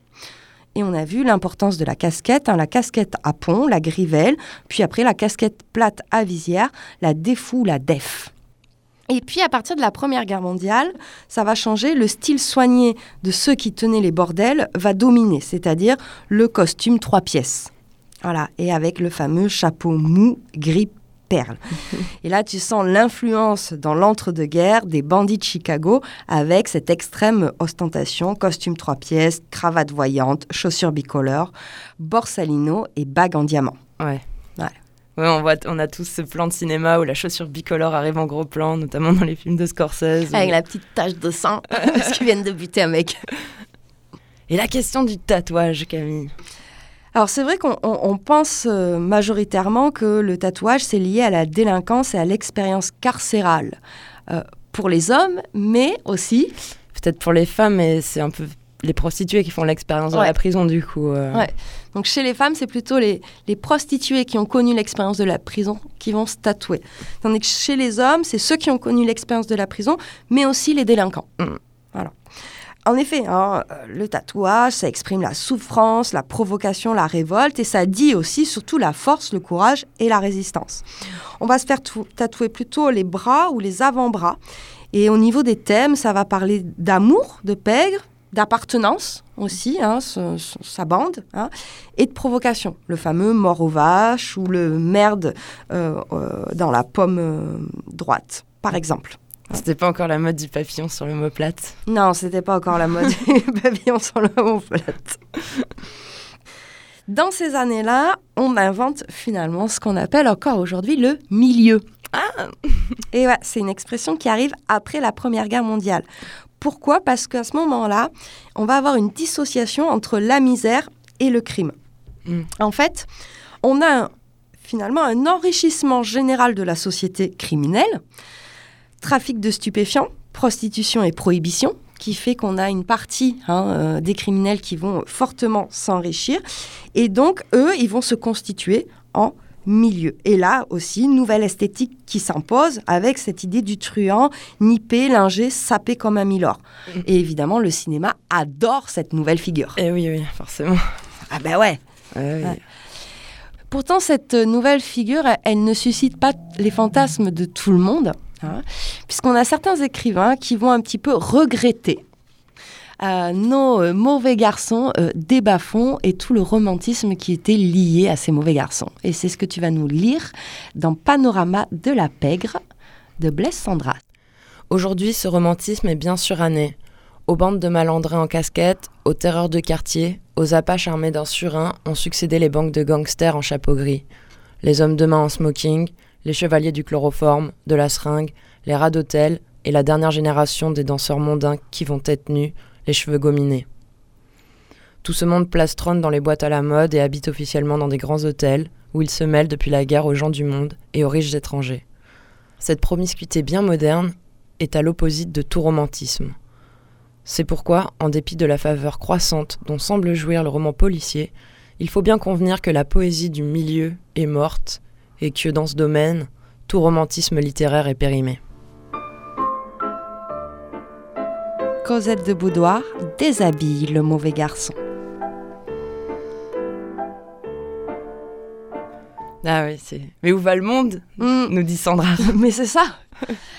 Et on a vu l'importance de la casquette, hein, la casquette à pont, la grivelle, puis après la casquette plate à visière, la défou, la def. Et puis à partir de la Première Guerre mondiale, ça va changer. Le style soigné de ceux qui tenaient les bordels va dominer, c'est-à-dire le costume trois pièces. Voilà, et avec le fameux chapeau mou gris Et là, tu sens l'influence dans l'entre-deux-guerres des bandits de Chicago avec cette extrême ostentation, costume trois pièces, cravate voyante, chaussures bicolores, borsalino et bague en diamant. Ouais. Ouais. Ouais, on, voit, on a tous ce plan de cinéma où la chaussure bicolore arrive en gros plan, notamment dans les films de Scorsese. Avec la petite tache de sang, parce qu'ils viennent de buter un mec. Et la question du tatouage, Camille. Alors c'est vrai qu'on on- on pense euh, majoritairement que le tatouage c'est lié à la délinquance et à l'expérience carcérale euh, pour les hommes, mais aussi Peut-être pour les femmes, mais c'est un peu les prostituées qui font l'expérience dans Ouais. la prison, du coup. euh. Ouais. donc chez les femmes c'est plutôt les, les prostituées qui ont connu l'expérience de la prison qui vont se tatouer, tandis que chez les hommes c'est ceux qui ont connu l'expérience de la prison, mais aussi les délinquants. Mm. En effet, hein, euh, le tatouage, ça exprime la souffrance, la provocation, la révolte, et ça dit aussi surtout la force, le courage et la résistance. On va se faire tou- tatouer plutôt les bras ou les avant-bras. Et au niveau des thèmes, ça va parler d'amour, de pègre, d'appartenance aussi, hein, sa bande, hein, et de provocation. Le fameux mort aux vaches ou le merde euh, euh, dans la pomme droite, par exemple. C'était pas encore la mode du papillon sur le mot plate. Non, c'était pas encore la mode du pavillon sur le mont plate. Dans ces années-là, on invente finalement ce qu'on appelle encore aujourd'hui le milieu. Et ouais, c'est une expression qui arrive après la Première Guerre mondiale. Pourquoi? Parce qu'à ce moment-là, on va avoir une dissociation entre la misère et le crime. Mm. En fait, on a un- finalement un enrichissement général de la société criminelle, trafic de stupéfiants, prostitution et prohibition, qui fait qu'on a une partie hein, euh, des criminels qui vont fortement s'enrichir. Et donc, eux, ils vont se constituer en milieu. Et là aussi, nouvelle esthétique qui s'impose avec cette idée du truand, nippé, lingé, sapé comme un milord. Et évidemment, le cinéma adore cette nouvelle figure. Eh oui, oui, forcément. Ah ben ouais Ouais, oui. Ouais. Pourtant, cette nouvelle figure, elle ne suscite pas les fantasmes de tout le monde, hein, puisqu'on a certains écrivains qui vont un petit peu regretter euh, nos euh, mauvais garçons euh, des bas-fonds et tout le romantisme qui était lié à ces mauvais garçons. Et c'est ce que tu vas nous lire dans Panorama de la pègre de Blaise Sandra. Aujourd'hui, ce romantisme est bien suranné. Aux bandes de malandrins en casquette, aux terreurs de quartier, aux apaches armés d'un surin ont succédé les banques de gangsters en chapeau gris. Les hommes de main en smoking, les chevaliers du chloroforme, de la seringue, les rats d'hôtel et la dernière génération des danseurs mondains qui vont tête nue, les cheveux gominés. Tout ce monde plastronne dans les boîtes à la mode et habite officiellement dans des grands hôtels où il se mêle depuis la guerre aux gens du monde et aux riches étrangers. Cette promiscuité bien moderne est à l'opposite de tout romantisme. C'est pourquoi, en dépit de la faveur croissante dont semble jouir le roman policier, Il faut bien convenir que la poésie du milieu est morte et que dans ce domaine, tout romantisme littéraire est périmé. Cosette de Boudoir déshabille le mauvais garçon. Ah oui, c'est. Mais où va le monde nous dit Sandra. Mais c'est ça.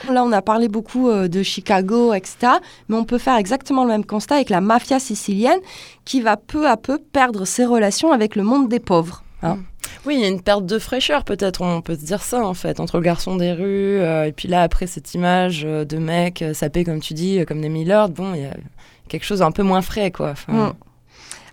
Là, on a parlé beaucoup euh, de Chicago, etc. Mais on peut faire exactement le même constat avec la mafia sicilienne qui va peu à peu perdre ses relations avec le monde des pauvres. Hein. Oui, il y a une perte de fraîcheur peut-être, on peut se dire ça en fait, entre le garçon des rues euh, et puis là après cette image euh, de mecs euh, sapés comme tu dis, comme des Millard, bon, il y a quelque chose un peu moins frais quoi. Enfin, Mm.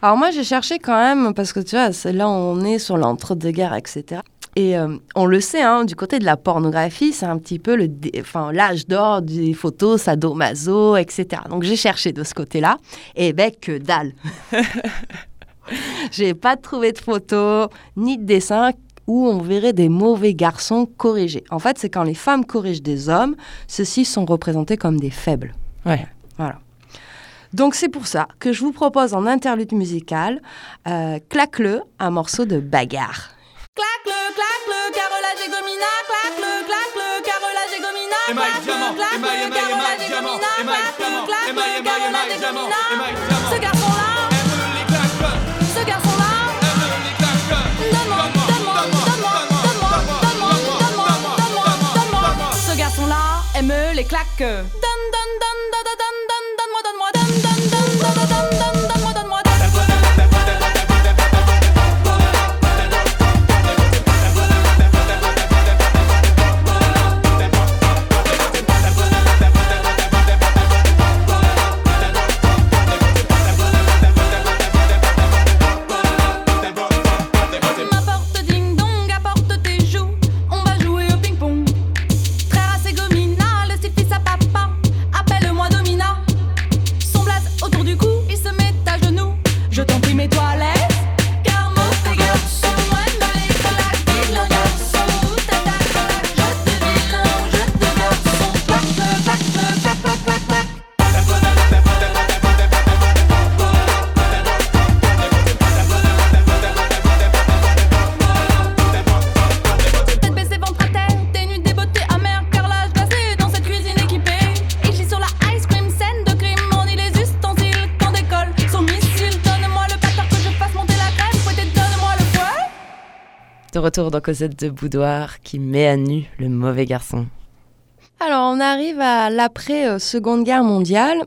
Alors moi, j'ai cherché quand même, parce que tu vois, là on est sur l'entre-deux-guerres, etc. Et on le sait, hein, du côté de la pornographie, c'est un petit peu le dé- enfin, l'âge d'or des photos sadomaso, etc. Donc j'ai cherché de ce côté-là, et ben que dalle J'ai pas trouvé de photos, ni de dessins où on verrait des mauvais garçons corrigés. En fait, c'est quand les femmes corrigent des hommes, ceux-ci sont représentés comme des faibles. Ouais. Voilà. Donc c'est pour ça que je vous propose en interlude musical euh, Claque-le, un morceau de bagarre. Claque-le, claque-le, carrelage et gomina, claque-le, claque-le, carrelage et gomina, Émail, diamant, émail, émail, émail, diamant, émail, les retour dans Cosette de Boudoir qui met à nu le mauvais garçon. Alors on arrive à l'après-seconde guerre mondiale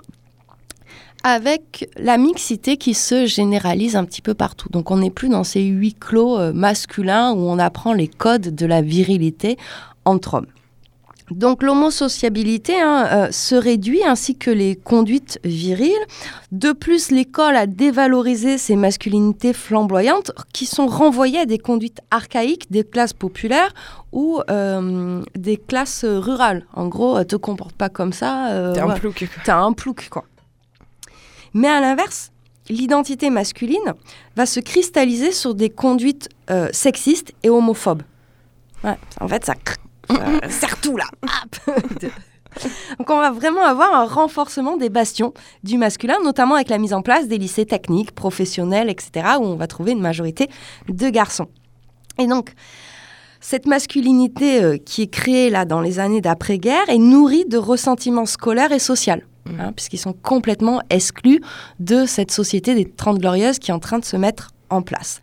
avec la mixité qui se généralise un petit peu partout. Donc on n'est plus dans ces huis clos euh, masculins où on apprend les codes de la virilité entre hommes. Donc l'homosociabilité hein, euh, se réduit ainsi que les conduites viriles. De plus, l'école a dévalorisé ces masculinités flamboyantes qui sont renvoyées à des conduites archaïques des classes populaires ou euh, des classes rurales. En gros, euh, te comporte pas comme ça. euh, T'es un ouais. plouc. T'es un plouc, quoi. Mais à l'inverse, l'identité masculine va se cristalliser sur des conduites euh, sexistes et homophobes. Ouais, en fait, ça, ça serre tout là. Donc on va vraiment avoir un renforcement des bastions du masculin, notamment avec la mise en place des lycées techniques, professionnels, etc., où on va trouver une majorité de garçons. Et donc, cette masculinité euh, qui est créée là dans les années d'après-guerre est nourrie de ressentiments scolaires et sociaux, hein, puisqu'ils sont complètement exclus de cette société des Trente Glorieuses qui est en train de se mettre en place.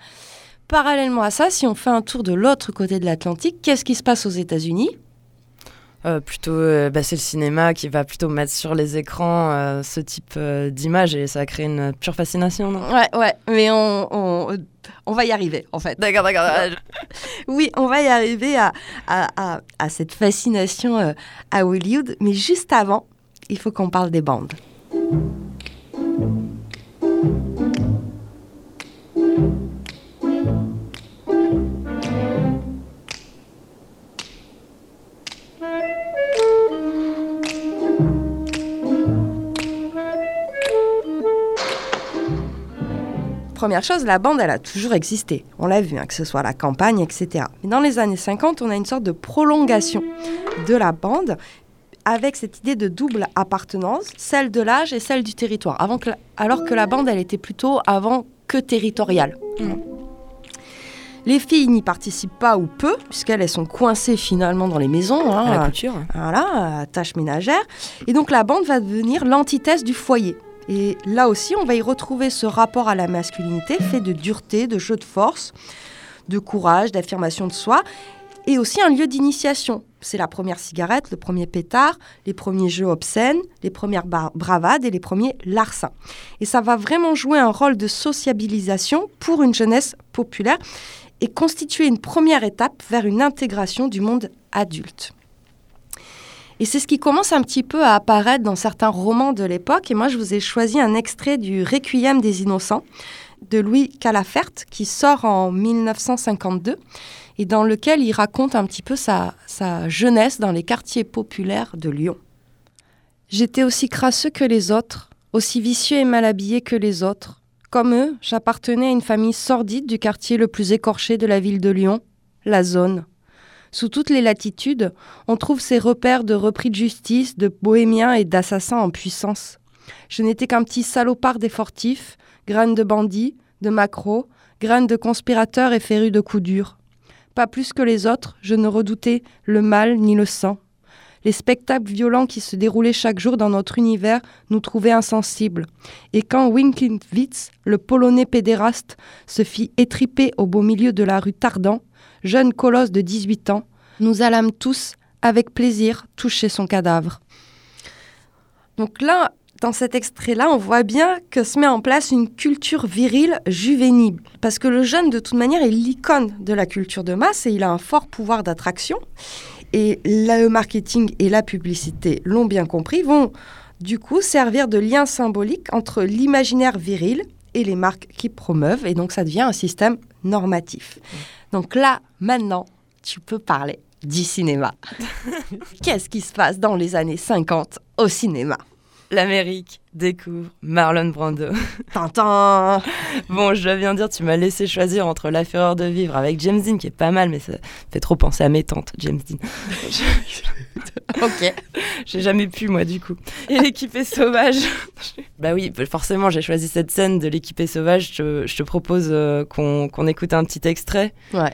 Parallèlement à ça, si on fait un tour de l'autre côté de l'Atlantique, qu'est-ce qui se passe aux États-Unis? Euh, plutôt, euh, bah, c'est le cinéma qui va plutôt mettre sur les écrans euh, ce type d'image et ça va créer une pure fascination, non? Ouais, ouais, mais on, on, on va y arriver en fait. D'accord, d'accord. Oui, on va y arriver à, à, à, à cette fascination à Hollywood, mais juste avant, il faut qu'on parle des bandes. Première chose, la bande, elle a toujours existé. On l'a vu, hein, que ce soit à la campagne, etc. Mais dans les années 50, on a une sorte de prolongation de la bande avec cette idée de double appartenance, celle de l'âge et celle du territoire. Avant que la- alors que la bande, elle était plutôt avant que territoriale. Les filles n'y participent pas ou peu, puisqu'elles elles sont coincées finalement dans les maisons. hein, À la couture. voilà, à tâches ménagères. Et donc la bande va devenir l'antithèse du foyer. Et là aussi, on va y retrouver ce rapport à la masculinité fait de dureté, de jeu de force, de courage, d'affirmation de soi, et aussi un lieu d'initiation. C'est la première cigarette, le premier pétard, les premiers jeux obscènes, les premières bravades et les premiers larcins. Et ça va vraiment jouer un rôle de sociabilisation pour une jeunesse populaire et constituer une première étape vers une intégration du monde adulte. Et c'est ce qui commence un petit peu à apparaître dans certains romans de l'époque. Et moi, je vous ai choisi un extrait du Requiem des Innocents de Louis Calafert, qui sort en 1952, et dans lequel il raconte un petit peu sa, sa jeunesse dans les quartiers populaires de Lyon. J'étais aussi crasseux que les autres, aussi vicieux et mal habillé que les autres. Comme eux, j'appartenais à une famille sordide du quartier le plus écorché de la ville de Lyon, la zone. Sous toutes les latitudes, on trouve ces repères de repris de justice, de bohémiens et d'assassins en puissance. Je n'étais qu'un petit salopard des fortifs, graine de bandits, de macros, graine de conspirateurs et féru de coups durs. Pas plus que les autres, je ne redoutais le mal ni le sang. Les spectacles violents qui se déroulaient chaque jour dans notre univers nous trouvaient insensibles. Et quand Winkiewicz, le polonais pédéraste, se fit étriper au beau milieu de la rue Tardan, jeune colosse de 18 ans, nous allâmes tous, avec plaisir, toucher son cadavre. Donc là, dans cet extrait-là, on voit bien que se met en place une culture virile juvénile. Parce que le jeune, de toute manière, est l'icône de la culture de masse et il a un fort pouvoir d'attraction. Et le marketing et la publicité l'ont bien compris, vont du coup servir de lien symbolique entre l'imaginaire viril et les marques qui promeuvent. Et donc ça devient un système normatif. Donc là, maintenant, tu peux parler du cinéma. Qu'est-ce qui se passe dans les années 50 au cinéma? L'Amérique découvre Marlon Brando. Tintin Bon, je dois bien dire, tu m'as laissé choisir entre La Fureur de vivre avec James Dean, qui est pas mal, mais ça fait trop penser à mes tantes, James Dean. ok. J'ai jamais pu, moi, du coup. Et l'équipée sauvage. bah oui, forcément, j'ai choisi cette scène de l'équipée sauvage. Je, je te propose euh, qu'on qu'on écoute un petit extrait. Ouais.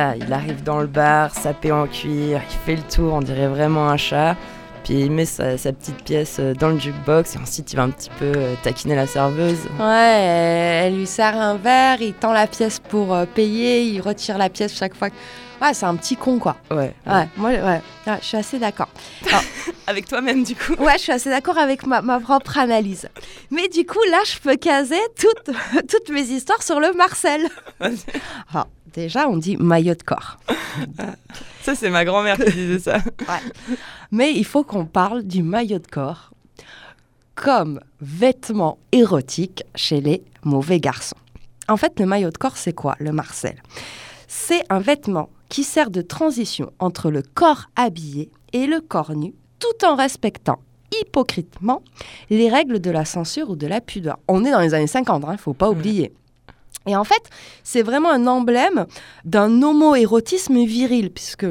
Voilà, il arrive dans le bar, sapé en cuir, il fait le tour, on dirait vraiment un chat. Puis il met sa, sa petite pièce euh, dans le jukebox et ensuite il va un petit peu euh, taquiner la serveuse. Ouais, elle lui sert un verre, il tend la pièce pour euh, payer, il retire la pièce chaque fois. Ouais, c'est un petit con, quoi. Ouais. Ouais, moi, ouais, Ouais, je suis assez d'accord. Alors, Avec toi-même, du coup. Ouais, je suis assez d'accord avec ma, ma propre analyse. Mais du coup, là, je peux caser toutes, toutes mes histoires sur le Marcel. Alors, déjà, on dit maillot de corps. Ça, c'est ma grand-mère qui disait ça. Ouais. Mais il faut qu'on parle du maillot de corps comme vêtement érotique chez les mauvais garçons. En fait, le maillot de corps, c'est quoi, le Marcel? C'est un vêtement qui sert de transition entre le corps habillé et le corps nu, tout en respectant hypocritement les règles de la censure ou de la pudeur. On est dans les années 50, il ne faut pas oublier. Et en fait, c'est vraiment un emblème d'un homo-érotisme viril, puisque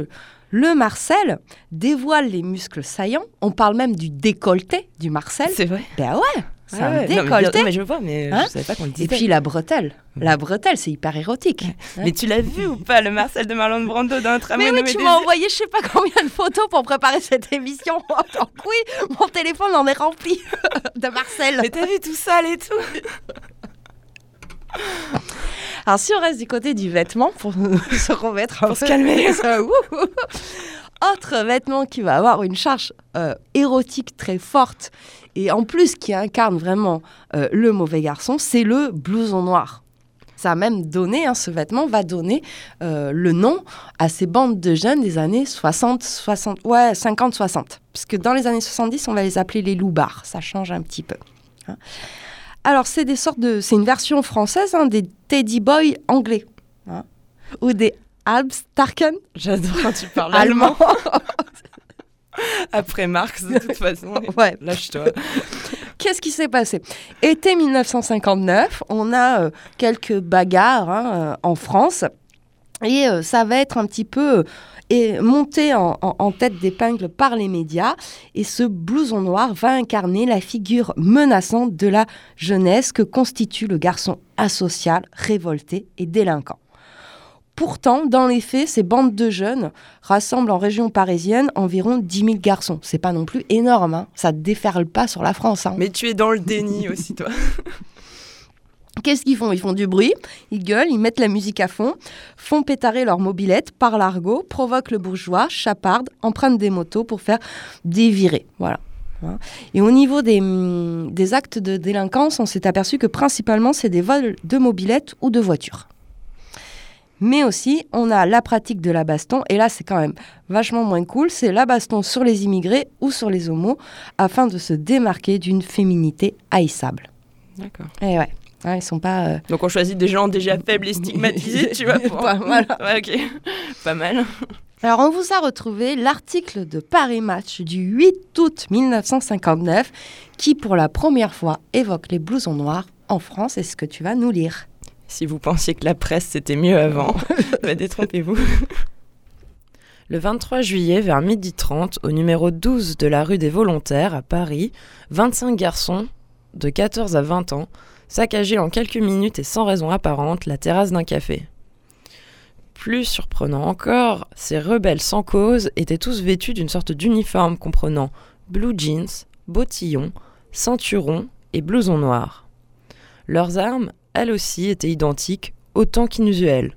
le Marcel dévoile les muscles saillants. On parle même du décolleté du Marcel. C'est vrai Ben ouais, c'est un décolleté. non, mais je vois, mais Hein je savais pas qu'on le disait. Et puis la bretelle. La bretelle, c'est hyper érotique. Mais tu l'as vu ou pas, le Marcel de Marlon Brando dans tramway Mais oui, tu m'as envoyé je sais pas combien de photos pour préparer cette émission. Donc oui, mon téléphone en est rempli de Marcel. Mais t'as vu tout sale et tout Alors si on reste du côté du vêtement pour se remettre Pour se calmer. Ça. Autre vêtement qui va avoir une charge euh, érotique très forte et en plus qui incarne vraiment euh, le mauvais garçon, c'est le blouson noir. Ça a même donné, hein, ce vêtement va donner euh, le nom à ces bandes de jeunes des années 60, 60, ouais, 50, 60. Puisque dans les années 70, on va les appeler les loupards. Ça change un petit peu. hein. Alors, c'est des sortes de, c'est une version française hein, des Teddy Boys anglais, hein, ou des Albstarken. J'adore quand tu parles allemand. Après Marx, de toute façon. Ouais. Lâche-toi. Qu'est-ce qui s'est passé? Été 1959, on a euh, quelques bagarres hein, euh, en France et euh, ça va être un petit peu et monté en, en- en tête d'épingle par les médias. Et ce blouson noir va incarner la figure menaçante de la jeunesse que constitue le garçon asocial, révolté et délinquant. Pourtant, dans les faits, ces bandes de jeunes rassemblent en région parisienne environ 10 000 garçons. C'est pas non plus énorme, hein. ça déferle pas sur la France. hein. Mais tu es dans le déni aussi, toi. Qu'est-ce qu'ils font? Ils font du bruit, ils gueulent, ils mettent la musique à fond, font pétarer leur mobilette, parlent argot, provoquent le bourgeois, chapardent, empruntent des motos pour faire dévirer. Voilà. Hein? Et au niveau des, hum, des actes de délinquance, on s'est aperçu que principalement c'est des vols de mobilettes ou de voitures. Mais aussi, on a la pratique de la baston, et là c'est quand même vachement moins cool, c'est la baston sur les immigrés ou sur les homos, afin de se démarquer d'une féminité haïssable. D'accord. Et ouais, Hein, ils sont pas... euh, Donc on choisit des gens déjà faibles et stigmatisés, tu vois. Pour... Pas mal. Ouais, ok. Pas mal. Alors, on vous a retrouvé l'article de Paris Match du 8 août 1959 qui, pour la première fois, évoque les blousons noirs en France. Est-ce que tu vas nous lire? Si vous pensiez que la presse c'était mieux avant, bah, détrompez-vous. Le 23 juillet, vers 12h30, au numéro 12 de la rue des Volontaires, à Paris, 25 garçons de 14 à 20 ans saccageaient en quelques minutes et sans raison apparente la terrasse d'un café. Plus surprenant encore, ces rebelles sans cause étaient tous vêtus d'une sorte d'uniforme comprenant blue jeans, bottillons, ceinturon et blouson noir. Leurs armes, elles aussi, étaient identiques, autant qu'inusuelles.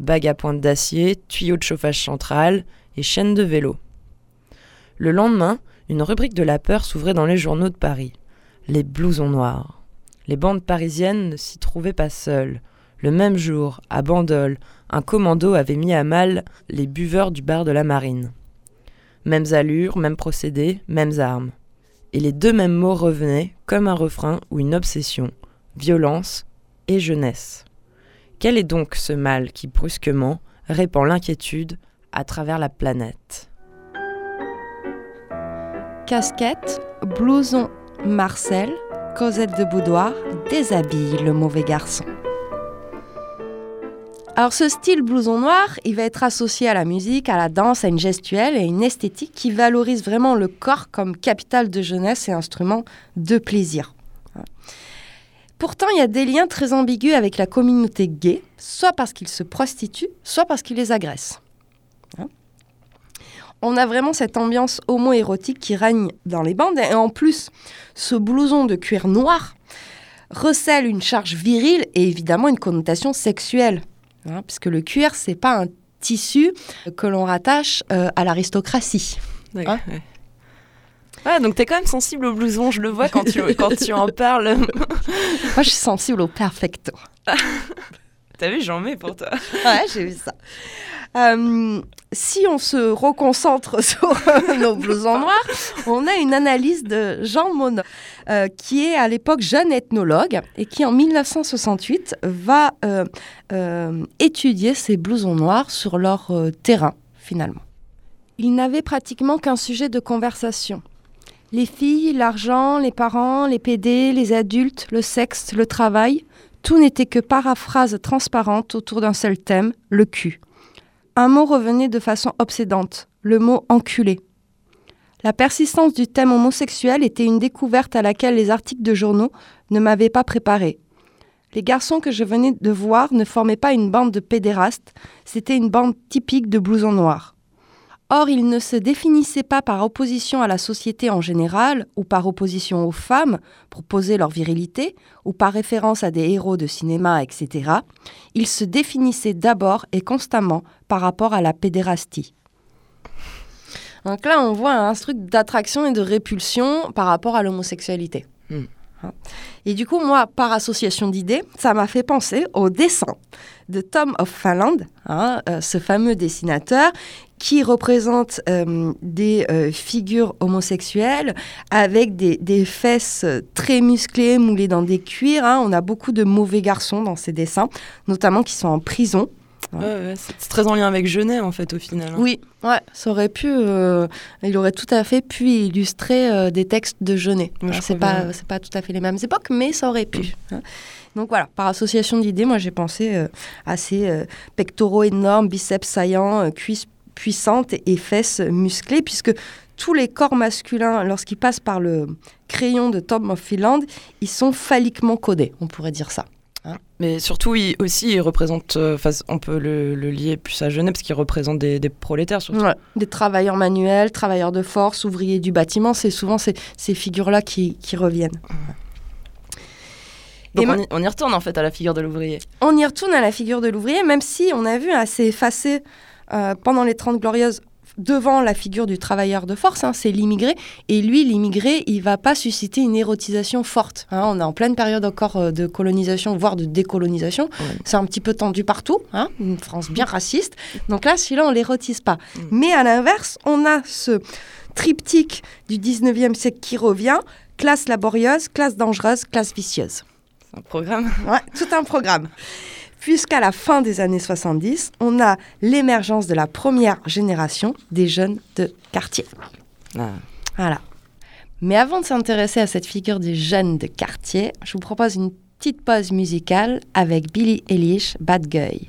Bagues à pointe d'acier, tuyaux de chauffage central et chaînes de vélo. Le lendemain, une rubrique de la peur s'ouvrait dans les journaux de Paris. Les blousons noirs. Les bandes parisiennes ne s'y trouvaient pas seules. Le même jour, à Bandol, un commando avait mis à mal les buveurs du bar de la Marine. Mêmes allures, mêmes procédés, mêmes armes. Et les deux mêmes mots revenaient comme un refrain ou une obsession violence et jeunesse. Quel est donc ce mal qui brusquement répand l'inquiétude à travers la planète? Casquette, blouson Marcel, Cosette de boudoir déshabille le mauvais garçon. Alors ce style blouson noir, il va être associé à la musique, à la danse, à une gestuelle et à une esthétique qui valorise vraiment le corps comme capital de jeunesse et instrument de plaisir. Pourtant, il y a des liens très ambigus avec la communauté gay, soit parce qu'ils se prostituent, soit parce qu'ils les agressent. On a vraiment cette ambiance homo-érotique qui règne dans les bandes, et en plus, ce blouson de cuir noir recèle une charge virile et évidemment une connotation sexuelle, hein, puisque le cuir, c'est pas un tissu que l'on rattache euh, à l'aristocratie. D'accord, ouais. Ah, donc t'es quand même sensible au blouson, je le vois quand tu, quand tu en parles. Moi, je suis sensible au perfecto. T'as vu, j'en mets pour toi. Ouais, j'ai vu ça. Euh, si on se reconcentre sur euh, nos blousons noirs, on a une analyse de Jean Monod, euh, qui est à l'époque jeune ethnologue et qui en 1968 va euh, euh, étudier ces blousons noirs sur leur terrain, finalement. Il n'avait pratiquement qu'un sujet de conversation. Les filles, l'argent, les parents, les PD, les adultes, le sexe, le travail, tout n'était que paraphrase transparente autour d'un seul thème, le cul. Un mot revenait de façon obsédante, le mot enculé. La persistance du thème homosexuel était une découverte à laquelle les articles de journaux ne m'avaient pas préparé. Les garçons que je venais de voir ne formaient pas une bande de pédérastes, c'était une bande typique de blousons noirs. Or, ils ne se définissaient pas par opposition à la société en général, ou par opposition aux femmes, pour poser leur virilité, ou par référence à des héros de cinéma, etc. Ils se définissaient d'abord et constamment par rapport à la pédérastie. Donc là, on voit un truc d'attraction et de répulsion par rapport à l'homosexualité. Mm. Hein. Et du coup, moi, par association d'idées, ça m'a fait penser au dessin de Tom of Finland, hein, euh, ce fameux dessinateur qui représente euh, des euh, figures homosexuelles avec des, des fesses très musclées, moulées dans des cuirs. hein. On a beaucoup de mauvais garçons dans ces dessins, notamment qui sont en prison. Ouais, ouais, c'est très en lien avec Genet en fait au final. hein. Oui, ouais, ça aurait pu. euh, il aurait tout à fait pu illustrer euh, des textes de Genet. C'est pas, c'est pas tout à fait les mêmes époques, mais ça aurait pu. hein. Donc voilà, par association d'idées, moi j'ai pensé euh, à ces euh, pectoraux énormes, biceps saillants, euh, cuisses puissantes et, fesses musclées, puisque tous les corps masculins, lorsqu'ils passent par le crayon de Tom of Finland, ils sont phalliquement codés, on pourrait dire ça. Mais surtout, il, aussi, il représente. euh, on peut le, le lier plus à Genet parce qu'il représente des, des prolétaires surtout. Ouais, Des travailleurs manuels, travailleurs de force, ouvriers du bâtiment, c'est souvent ces, ces figures-là qui, qui reviennent. Donc on, y, on y retourne en fait à la figure de l'ouvrier. On y retourne à la figure de l'ouvrier, même si on a vu assez effacé euh, pendant les Trente Glorieuses devant la figure du travailleur de force, hein, c'est l'immigré. Et lui, l'immigré, il va pas susciter une érotisation forte. hein. on est en pleine période encore euh, de colonisation, voire de décolonisation. C'est un petit peu tendu partout, hein, une France bien raciste. Donc là, celui-là, on l'érotise pas. Mais à l'inverse, on a ce triptyque du 19e siècle qui revient, classe laborieuse, classe dangereuse, classe vicieuse. Un programme. Ouais, tout un programme. Puisqu'à la fin des années 70, on a l'émergence de la première génération des jeunes de quartier. Ah. Voilà. Mais avant de s'intéresser à cette figure des jeunes de quartier, je vous propose une petite pause musicale avec Billy Eilish, Bad Guy.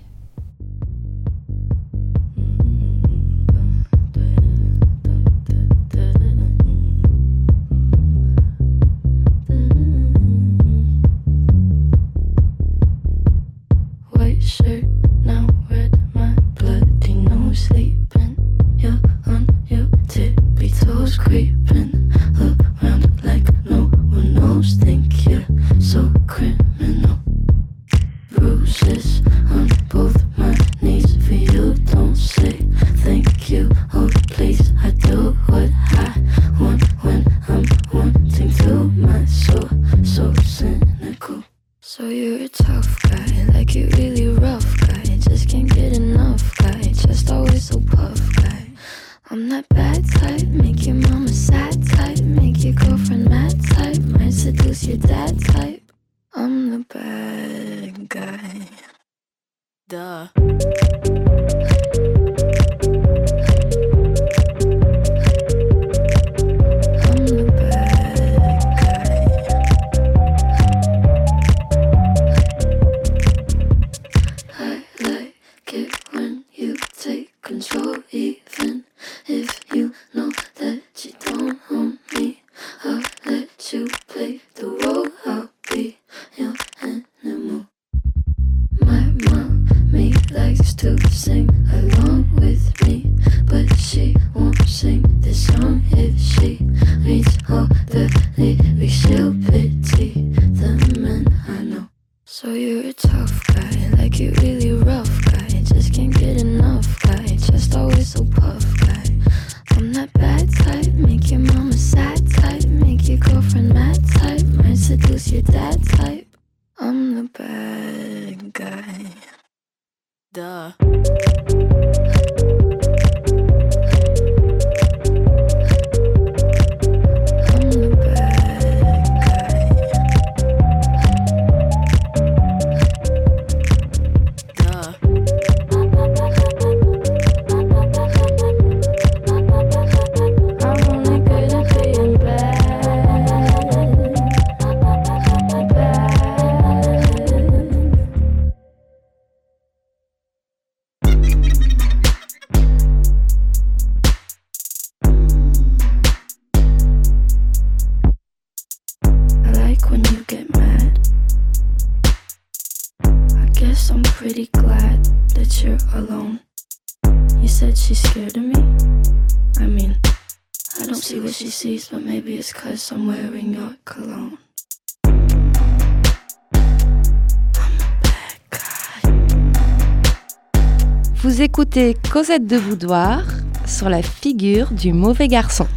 Cosette de Boudoir sur la figure du mauvais garçon.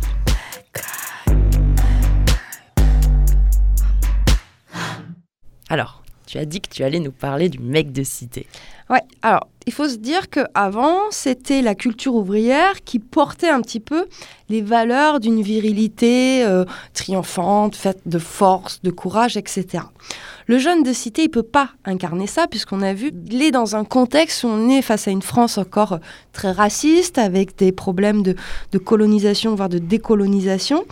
Alors, tu as dit que tu allais nous parler du mec de cité. Ouais, alors il faut se dire qu'avant, c'était la culture ouvrière qui portait un petit peu les valeurs d'une virilité euh, triomphante, faite de force, de courage, etc. Le jeune de cité, il peut pas incarner ça, puisqu'on a vu, il est dans un contexte où on est face à une France encore euh, très raciste, avec des problèmes de, de colonisation, voire de décolonisation.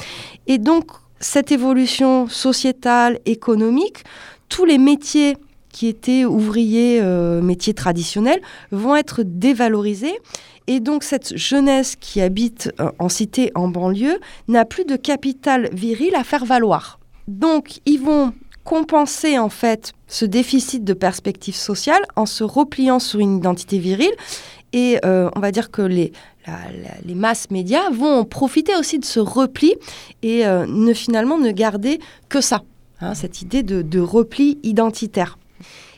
Et donc, cette évolution sociétale, économique, tous les métiers qui étaient ouvriers, euh, métiers traditionnels, vont être dévalorisés. Et donc cette jeunesse qui habite euh, en cité, en banlieue, n'a plus de capital viril à faire valoir. Donc ils vont compenser en fait ce déficit de perspective sociale en se repliant sur une identité virile. Et euh, on va dire que les, les masses médias vont profiter aussi de ce repli et ne finalement ne garder que ça, hein, cette idée de, de repli identitaire.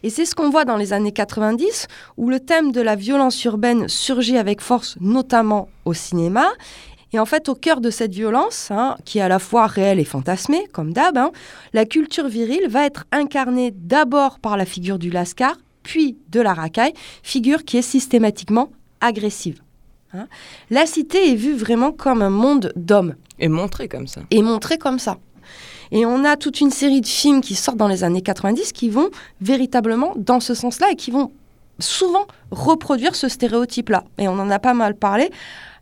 Et c'est ce qu'on voit dans les années 90, où le thème de la violence urbaine surgit avec force, notamment au cinéma. Et en fait, au cœur de cette violence, hein, qui est à la fois réelle et fantasmée, comme d'hab, hein, la culture virile va être incarnée d'abord par la figure du lascar, puis de la racaille, figure qui est systématiquement agressive. hein. La cité est vue vraiment comme un monde d'hommes. Et montré comme ça. Et montré comme ça. Et on a toute une série de films qui sortent dans les années 90 qui vont véritablement dans ce sens-là et qui vont souvent reproduire ce stéréotype-là. Et on en a pas mal parlé,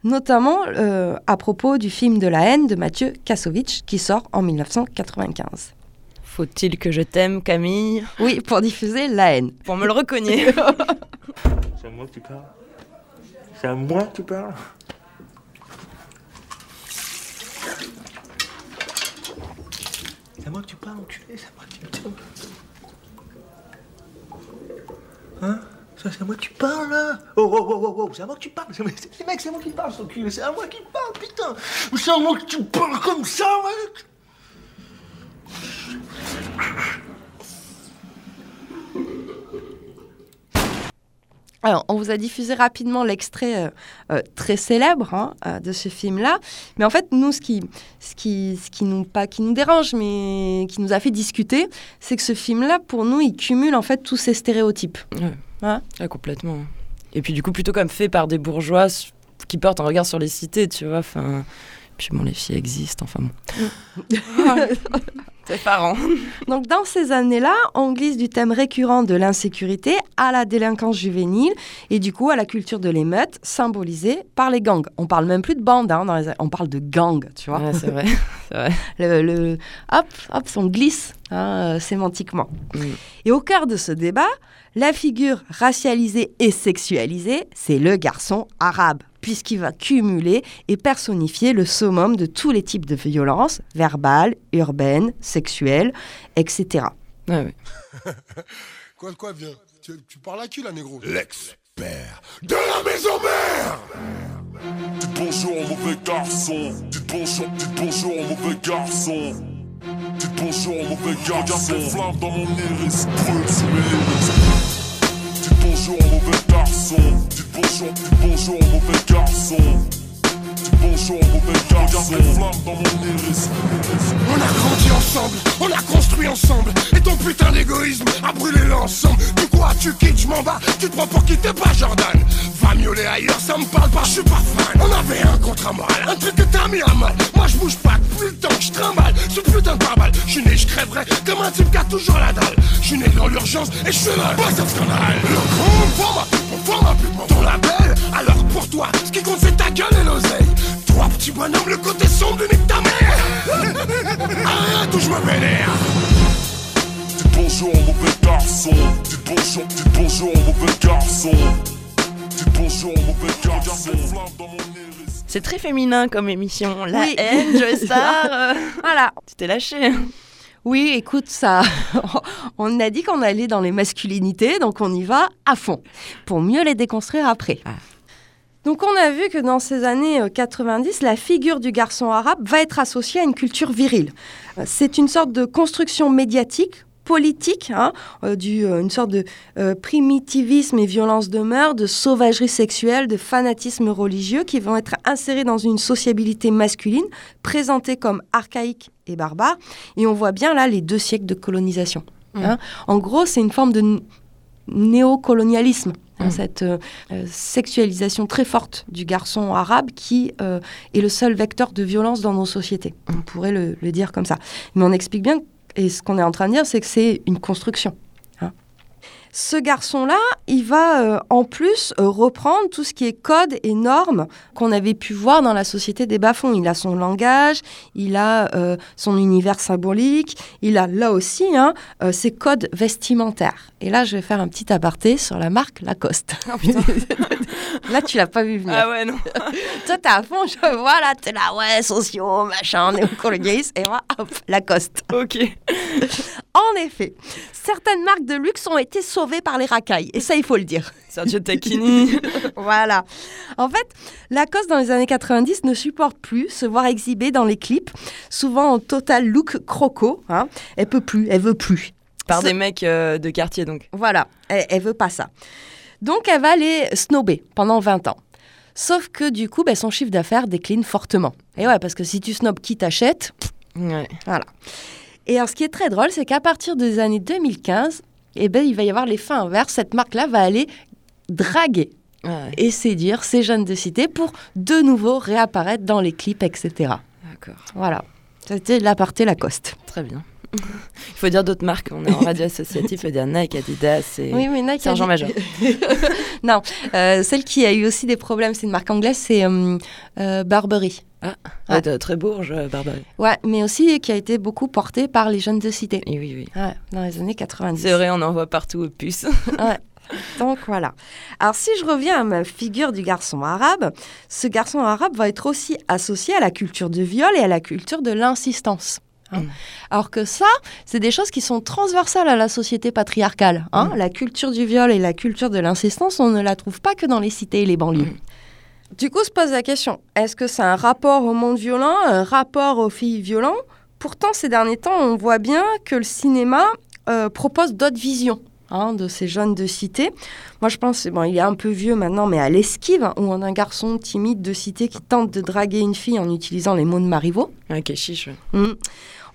notamment euh, à propos du film de la haine de Mathieu Kassovitch qui sort en 1995. Faut-il que je t'aime, Camille? Oui, pour diffuser la haine. Pour me le recogner. C'est à moi que tu parles? C'est à moi que tu parles? C'est à moi que tu parles, enculé, c'est à moi que tu. Hein? Ça, c'est à moi que tu parles, là! Oh, oh, oh, oh, oh, c'est à moi que tu parles C'est- Mec, c'est à moi qui parle, ce cul, c'est à moi qui parle, putain! C'est à moi que tu parles comme ça, mec Alors, on vous a diffusé rapidement l'extrait euh, euh, très célèbre hein, euh, de ce film-là. Mais en fait, nous, ce qui, ce qui, ce qui nous, pas qui nous dérange, mais qui nous a fait discuter, c'est que ce film-là, pour nous, il cumule en fait tous ces stéréotypes. Ouais. Hein Ouais, complètement. Et puis du coup, plutôt comme fait par des bourgeois qui portent un regard sur les cités, tu vois. Enfin, puis bon, les filles existent, enfin bon. C'est effarant. Donc, dans ces années-là, on glisse du thème récurrent de l'insécurité à la délinquance juvénile et du coup à la culture de l'émeute, symbolisée par les gangs. On parle même plus de bandes, hein, dans les- on parle de gangs, tu vois. Ouais, c'est vrai. vrai. le, le- hop, hop, on glisse hein, euh, sémantiquement. Et au cœur de ce débat, la figure racialisée et sexualisée, c'est le garçon arabe, puisqu'il va cumuler et personnifier le summum de tous les types de violences, verbales, urbaines, sexuelles, etc. Ouais, ouais. Quoi, quoi, viens tu, tu parles à qui, là, négro? L'expert de la maison mère Dites bonjour au mauvais garçon. Dites bonjour, dites bonjour au mauvais garçon. Bonjour au mauvais garçon. Regarde les flammes dans mon iris, brûle sous mes iris. Dites bonjour au mauvais garçon. Dites bonjour, dites bonjour au mauvais garçon. Dites bonjour au mauvais garçon. Regarde les flammes dans mon iris. On a grandi ensemble, on a construit ensemble Et ton putain d'égoïsme a brûlé l'ensemble Du coup tu quittes, je m'en bats, tu te prends pour quitter pas Jordan Va miauler ailleurs, ça me parle pas, je suis pas fan. On avait un contrat moral, un truc que t'as mis à mal. Moi je bouge pas depuis le temps que je trimballe. Ce putain de pare-balles, je suis né, je crèverai. Comme un type qui a toujours la dalle. Je suis né dans l'urgence et je suis là, pas de scandale. Le con, forme pour forme plus ton label. Alors pour toi, ce qui compte c'est ta gueule et l'oseille. Toi petit bonhomme, le côté sombre de ta mère. Arrête ou je me vénère. Dites bonjour au mauvais garçon. Dites bonjour, dites bonjour au mauvais garçon. C'est très féminin comme émission. La Oui. haine, Joe Star. euh, Voilà. tu t'es lâché. Oui, écoute, ça, on a dit qu'on allait dans les masculinités, donc on y va à fond, pour mieux les déconstruire après. Ah. Donc on a vu que dans ces années euh, 90, la figure du garçon arabe va être associée à une culture virile. Euh, C'est une sorte de construction médiatique politique, hein, euh, du, euh, une sorte de euh, primitivisme et violence de mœurs, de sauvagerie sexuelle, de fanatisme religieux qui vont être insérés dans une sociabilité masculine, présentée comme archaïque et barbare. Et on voit bien là les deux siècles de colonisation. hein. En gros, c'est une forme de néocolonialisme. hein, Mm. cette euh, sexualisation très forte du garçon arabe qui euh, est le seul vecteur de violence dans nos sociétés. On pourrait le, le dire comme ça. Mais on explique bien, et ce qu'on est en train de dire, c'est que c'est une construction. Ce garçon-là, il va euh, en plus euh, reprendre tout ce qui est code et normes qu'on avait pu voir dans la société des bas-fonds. Il a son langage, il a euh, son univers symbolique, il a là aussi hein, ses codes vestimentaires. Et là, je vais faire un petit aparté sur la marque Lacoste. là, tu l'as pas vu venir. Ah ouais, non. Toi, t'es à fond, je vois là, t'es là, ouais, sociaux, machin, néocolonialiste, et moi, hop, Lacoste. Ok. En effet, certaines marques de luxe ont été sauvées par les racailles, et ça, il faut le dire. Sergio Tacchini. voilà. En fait, Lacoste, dans les années 90, ne supporte plus se voir exhibée dans les clips, souvent en total look croco. Hein. Elle peut plus, elle veut plus. Par des mecs euh, de quartier, donc. Voilà, elle, elle veut pas ça. Donc, elle va les snober pendant 20 ans. Sauf que du coup, ben, son chiffre d'affaires décline fortement. Et ouais, parce que si tu snobs qui t'achète, Ouais. voilà. Et alors, ce qui est très drôle, c'est qu'à partir des années 2015, eh ben, il va y avoir l'effet inverse. Cette marque-là va aller draguer Ouais. et séduire ces jeunes de cité pour de nouveau réapparaître dans les clips, etc. D'accord. Voilà. C'était l'aparté Lacoste. Très bien. Il faut dire d'autres marques. On est en radio associatif. Il faut dire Nike, Adidas et Oui, oui, Nike. Sergent Major. non, euh, celle qui a eu aussi des problèmes, c'est une marque anglaise, c'est euh, euh, Burberry. Ah, Ouais. ouais, de- très bourge, euh, Barbarie. Ouais, mais aussi qui a été beaucoup portée par les jeunes de cité. Et oui, oui. Ouais, dans les années 90. C'est vrai, on en voit partout aux puces. Ouais. Donc voilà. Alors si je reviens à ma figure du garçon arabe, ce garçon arabe va être aussi associé à la culture du viol et à la culture de l'insistance. Hein. Mm. Alors que ça, c'est des choses qui sont transversales à la société patriarcale. hein. Mm. La culture du viol et la culture de l'insistance, on ne la trouve pas que dans les cités et les banlieues. Mm. Du coup, se pose la question, est-ce que c'est un rapport au monde violent, un rapport aux filles violentes? Pourtant, ces derniers temps, on voit bien que le cinéma euh, propose d'autres visions hein, de ces jeunes de cité. Moi, je pense, bon, il est un peu vieux maintenant, mais à l'esquive, hein, où on a un garçon timide de cité qui tente de draguer une fille en utilisant les mots de Marivaux. Ouais, chiche. Mm.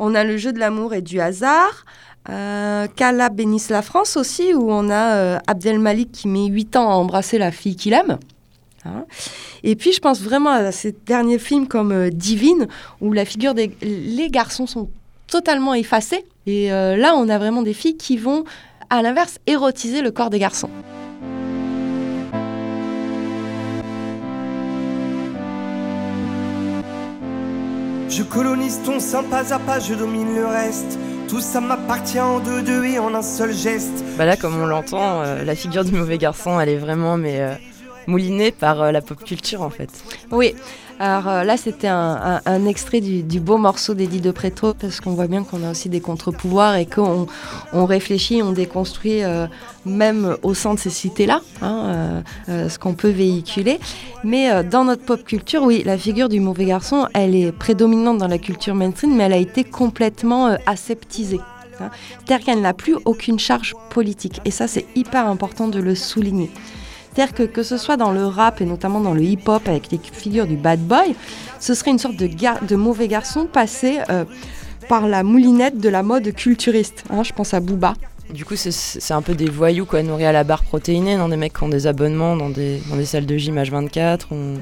On a le jeu de l'amour et du hasard. Euh, bénisse la France aussi, où on a euh, Abdel Malik qui met 8 ans à embrasser la fille qu'il aime. Hein. Et puis, je pense vraiment à ces derniers films comme euh, Divine, où la figure des les garçons sont totalement effacés. Et euh, là, on a vraiment des filles qui vont, à l'inverse, érotiser le corps des garçons. Je colonise ton sein pas à pas, je domine le reste. Tout ça m'appartient en deux deux et en un seul geste. Bah là, comme on l'entend, euh, la figure du mauvais garçon, elle est vraiment mais euh, moulinée par euh, la pop culture en fait. Oui, alors euh, là c'était un, extrait du, beau morceau d'Eddie de Préto parce qu'on voit bien qu'on a aussi des contre-pouvoirs et qu'on on réfléchit, on déconstruit euh, même au sein de ces cités-là hein, euh, ce qu'on peut véhiculer. Mais dans notre pop culture, oui, la figure du mauvais garçon, elle est prédominante dans la culture mainstream, mais elle a été complètement aseptisée. hein. C'est-à-dire qu'elle n'a plus aucune charge politique. Et ça, c'est hyper important de le souligner. C'est-à-dire que que ce soit dans le rap et notamment dans le hip-hop avec les figures du bad boy, ce serait une sorte de, gar- de mauvais garçon passé euh, par la moulinette de la mode culturiste. hein. je pense à Booba. Du coup, c'est- un peu des voyous quoi, nourris à la barre protéinée, dans des mecs qui ont des abonnements dans des, dans des salles de gym H24. on-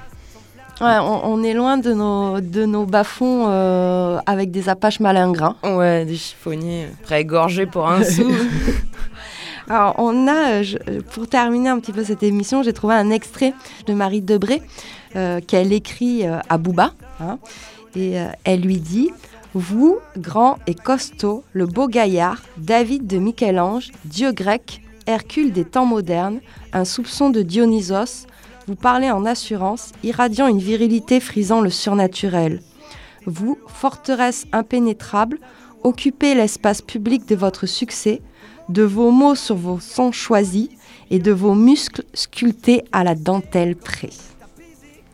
Ouais, on, on est loin de nos, de nos bas-fonds euh, avec des apaches malingrins. Ouais, des chiffonniers euh, prêts à égorger pour un sou. Alors, on a, euh, je- pour terminer un petit peu cette émission, j'ai trouvé un extrait de Marie Debré euh, qu'elle écrit euh, à Booba. hein. et euh, elle lui dit Vous, grand et costaud, le beau gaillard, David de Michel-Ange, dieu grec, Hercule des temps modernes, un soupçon de Dionysos, vous parlez en assurance, irradiant une virilité frisant le surnaturel. Vous, forteresse impénétrable, occupez l'espace public de votre succès, de vos mots sur vos sons choisis et de vos muscles sculptés à la dentelle près.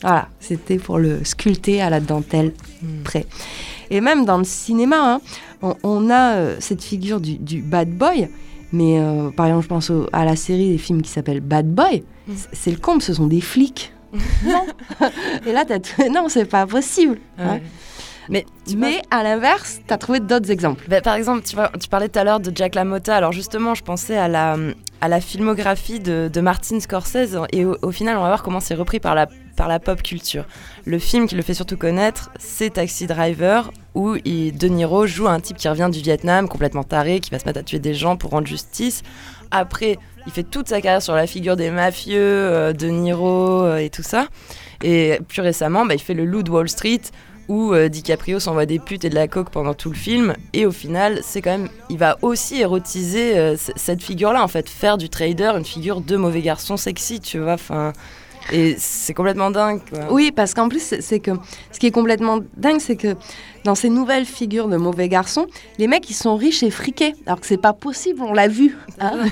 Voilà, c'était pour le sculpter à la dentelle près. Et même dans le cinéma, hein, on, on a euh, cette figure du, du bad boy, mais euh, par exemple, je pense au- à la série des films qui s'appelle Bad Boy. C- C'est le comble, ce sont des flics. non. Et là, t'as tout- non, c'est pas possible. hein. Mais, Mais à l'inverse, tu as trouvé d'autres exemples. Bah, par exemple, tu, vois, tu parlais tout à l'heure de Jack LaMotta. Alors justement, je pensais à la, à la filmographie de, de Martin Scorsese. Et au, au final, on va voir comment c'est repris par la, par la pop culture. Le film qui le fait surtout connaître, c'est Taxi Driver, où il- De Niro joue un type qui revient du Vietnam, complètement taré, qui va se mettre à tuer des gens pour rendre justice. Après, il fait toute sa carrière sur la figure des mafieux, euh, De Niro euh, et tout ça. Et plus récemment, bah, il fait le Loup de Wall Street, où euh, DiCaprio s'envoie des putes et de la coke pendant tout le film. Et au final, c'est quand même, il va aussi érotiser euh, cette figure-là, en fait, faire du trader une figure de mauvais garçon sexy, tu vois. Enfin, et c'est complètement dingue. Quoi. Oui, parce qu'en plus, c'est c'est que ce qui est complètement dingue, c'est que dans ces nouvelles figures de mauvais garçons, les mecs, ils sont riches et friqués. Alors que c'est pas possible, on l'a vu. hein.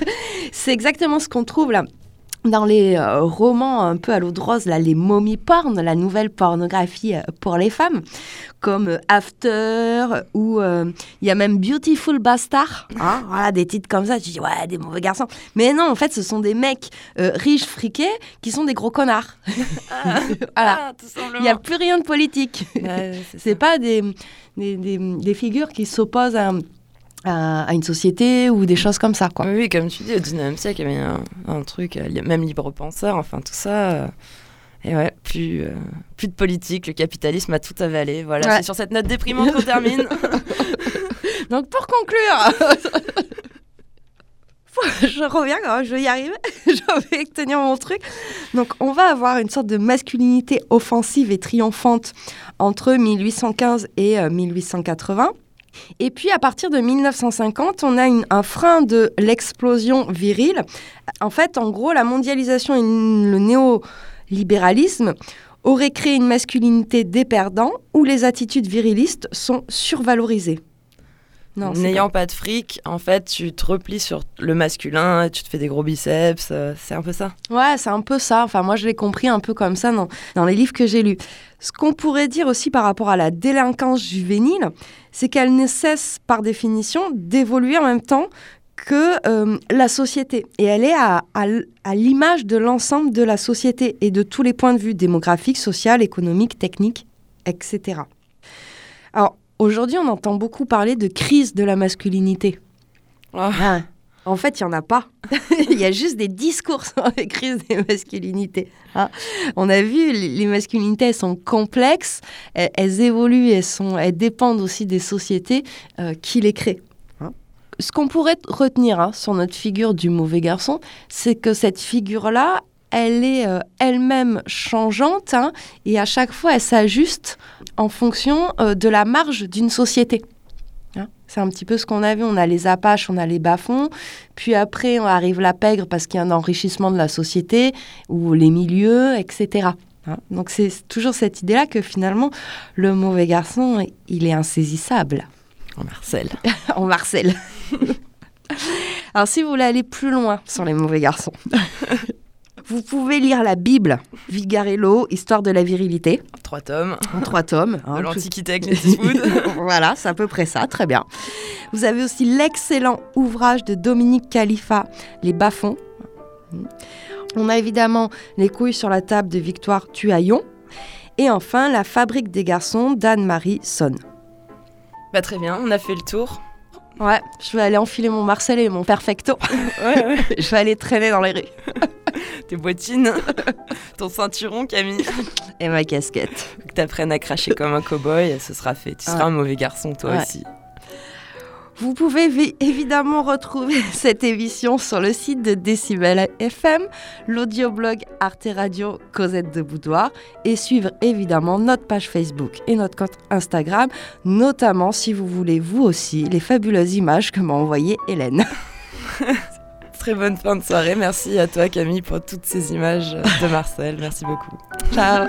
c'est exactement ce qu'on trouve là. Dans les euh, romans un peu à l'eau de rose, là, les momies porn, la nouvelle pornographie euh, pour les femmes, comme euh, After ou il y a même Beautiful Bastard, hein, voilà, des titres comme ça. Tu dis ouais, des mauvais garçons. Mais non, en fait, ce sont des mecs riches, friqués, qui sont des gros connards. voilà. Il n'y a plus rien de politique. c'est pas des, des, des- des figures qui s'opposent à, à, à une société ou des choses comme ça. Quoi. Oui, comme tu dis, au 19e siècle, il y avait un, un truc, euh, même libre penseur, enfin tout ça. euh, et ouais, plus, euh, plus de politique, le capitalisme a tout avalé. Voilà, Ouais. c'est sur cette note déprimante qu'on termine. Donc pour conclure, je reviens quand je vais y arriver, je vais tenir mon truc. Donc on va avoir une sorte de masculinité offensive et triomphante entre 1815 et euh, 1880. Et puis à partir de 1950, on a une- un frein de l'explosion virile. En fait, en gros, la mondialisation et le néolibéralisme auraient créé une masculinité des perdants où les attitudes virilistes sont survalorisées. N'ayant pas de fric, en fait, tu te replies sur le masculin, tu te fais des gros biceps, euh, c'est un peu ça. Ouais, c'est un peu ça. Enfin, moi, je l'ai compris un peu comme ça dans, dans les livres que j'ai lus. Ce qu'on pourrait dire aussi par rapport à la délinquance juvénile, c'est qu'elle ne cesse, par définition, d'évoluer en même temps que euh, la société. Et elle est à, à l- à l'image de l'ensemble de la société et de tous les points de vue démographiques, social, économiques, techniques, etc. Alors, aujourd'hui, on entend beaucoup parler de crise de la masculinité. Ah, En fait, il n'y en a pas. Il y a juste des discours sur les crises des masculinités. hein. On a vu, les masculinités, elles sont complexes, elles, elles évoluent, elles, sont, elles dépendent aussi des sociétés euh, qui les créent. hein? Ce qu'on pourrait retenir hein, sur notre figure du mauvais garçon, c'est que cette figure-là, elle est euh, elle-même changeante et à chaque fois, elle s'ajuste en fonction euh, de la marge d'une société. Hein, C'est un petit peu ce qu'on a vu. On a les Apaches, on a les bas-fonds. Puis après, on arrive la pègre parce qu'il y a un enrichissement de la société ou les milieux, etc. Hein, Donc c'est toujours cette idée-là que finalement, le mauvais garçon, il est insaisissable. En Marcel. en Marcel. Alors si vous voulez aller plus loin sur les mauvais garçons, vous pouvez lire la Bible, Vigarello, Histoire de la virilité. Trois tomes. En trois tomes. hein, De tout- l'Antiquité avec Eastwood. voilà, c'est à peu près ça, très bien. Vous avez aussi l'excellent ouvrage de Dominique Khalifa, Les bas-fonds. On a évidemment Les couilles sur la table de Victoire Tuaillon. Et enfin, La fabrique des garçons d'Anne-Marie Sonne. Bah très bien, on a fait le tour. Ouais, je vais aller enfiler mon Marcel et mon Perfecto. Ouais, ouais. je vais aller traîner dans les rues. Tes bottines, ton ceinturon, Camille. Et ma casquette. Que t'apprennes à cracher comme un cow-boy, ce sera fait. Tu seras Ouais. un mauvais garçon, toi Ouais. aussi. Vous pouvez vi- évidemment retrouver cette émission sur le site de Décibel FM, l'audioblog Arte Radio Cosette de Boudoir et suivre évidemment notre page Facebook et notre compte Instagram, notamment si vous voulez vous aussi les fabuleuses images que m'a envoyées Hélène. Très bonne fin de soirée. Merci à toi, Camille, pour toutes ces images de Marcel. Merci beaucoup. Ciao